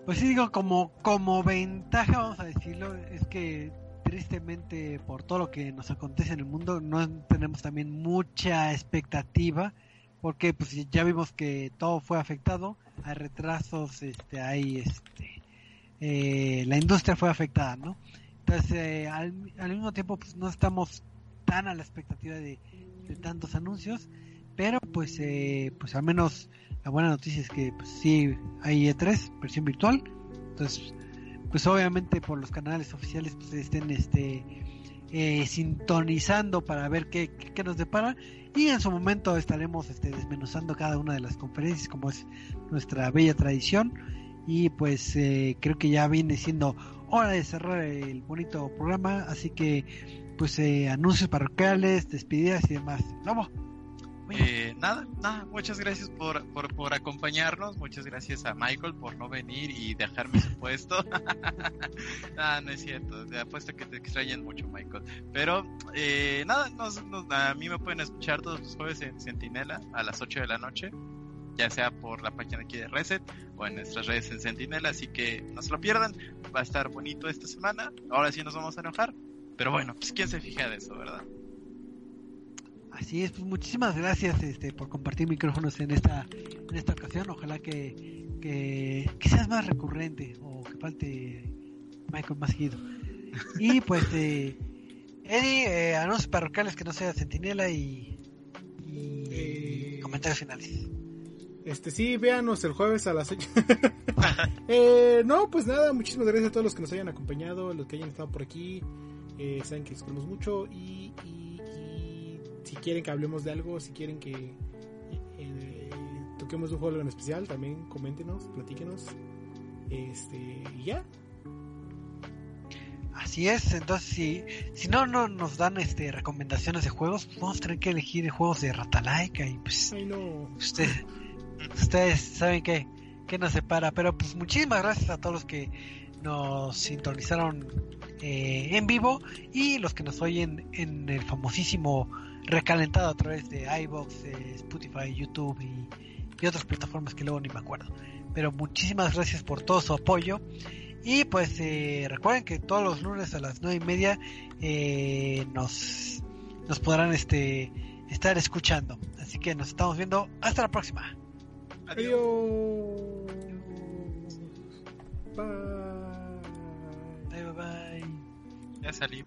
Pues sí, digo, como, como ventaja, vamos a decirlo, es que tristemente por todo lo que nos acontece en el mundo no tenemos también mucha expectativa porque pues ya vimos que todo fue afectado, hay retrasos, este, hay este, eh, la industria fue afectada, ¿no? Entonces eh, al, mismo tiempo pues no estamos tan a la expectativa de, tantos anuncios, pero pues eh, pues al menos la buena noticia es que pues sí hay E3 versión virtual, entonces pues obviamente por los canales oficiales pues estén este eh, sintonizando para ver qué, qué, nos depara. Y en su momento estaremos este, desmenuzando cada una de las conferencias como es nuestra bella tradición. Y pues eh, creo que ya viene siendo hora de cerrar el bonito programa. Así que pues eh, anuncios parroquiales despedidas y demás. Vamos eh, nada, nada, muchas gracias por, por, acompañarnos, muchas gracias a Michael por no venir y dejarme su puesto. nada, no es cierto, apuesto que te extrañan mucho, Michael. Pero eh, nada, a mí me pueden escuchar todos los jueves en Sentinela a las 8 de la noche, ya sea por la página aquí de Reset o en nuestras redes en Sentinela, así que no se lo pierdan, va a estar bonito esta semana, ahora sí nos vamos a enojar, pero bueno, pues quién se fija de eso, ¿verdad? Así es, pues muchísimas gracias este, por compartir micrófonos en esta, en esta ocasión. Ojalá que, que, seas más recurrente o que falte Michael más seguido. Y pues, eh, Eddie, eh, anuncios parroquiales que no sea Centinela y, eh, comentarios finales. Este sí, véanos el jueves a las 8. eh, no, pues nada, muchísimas gracias a todos los que nos hayan acompañado, los que hayan estado por aquí. Eh, saben que les queremos mucho y si quieren que hablemos de algo, si quieren que eh, toquemos un juego en especial, también coméntenos, platíquenos. Este, y ya. Así es, entonces si, si no, no nos dan este recomendaciones de juegos, pues vamos a tener que elegir juegos de Ratalaika y pues ustedes saben que, que nos separa, pero pues muchísimas gracias a todos los que nos sintonizaron eh, en vivo y los que nos oyen en el famosísimo recalentado a través de iBox, Spotify, YouTube y, otras plataformas que luego ni me acuerdo. Pero muchísimas gracias por todo su apoyo. Y pues eh, recuerden que todos los lunes a las nueve y media eh, nos, nos podrán este, estar escuchando. Así que nos estamos viendo. Hasta la próxima. Adiós. Bye. Bye bye. Ya salí.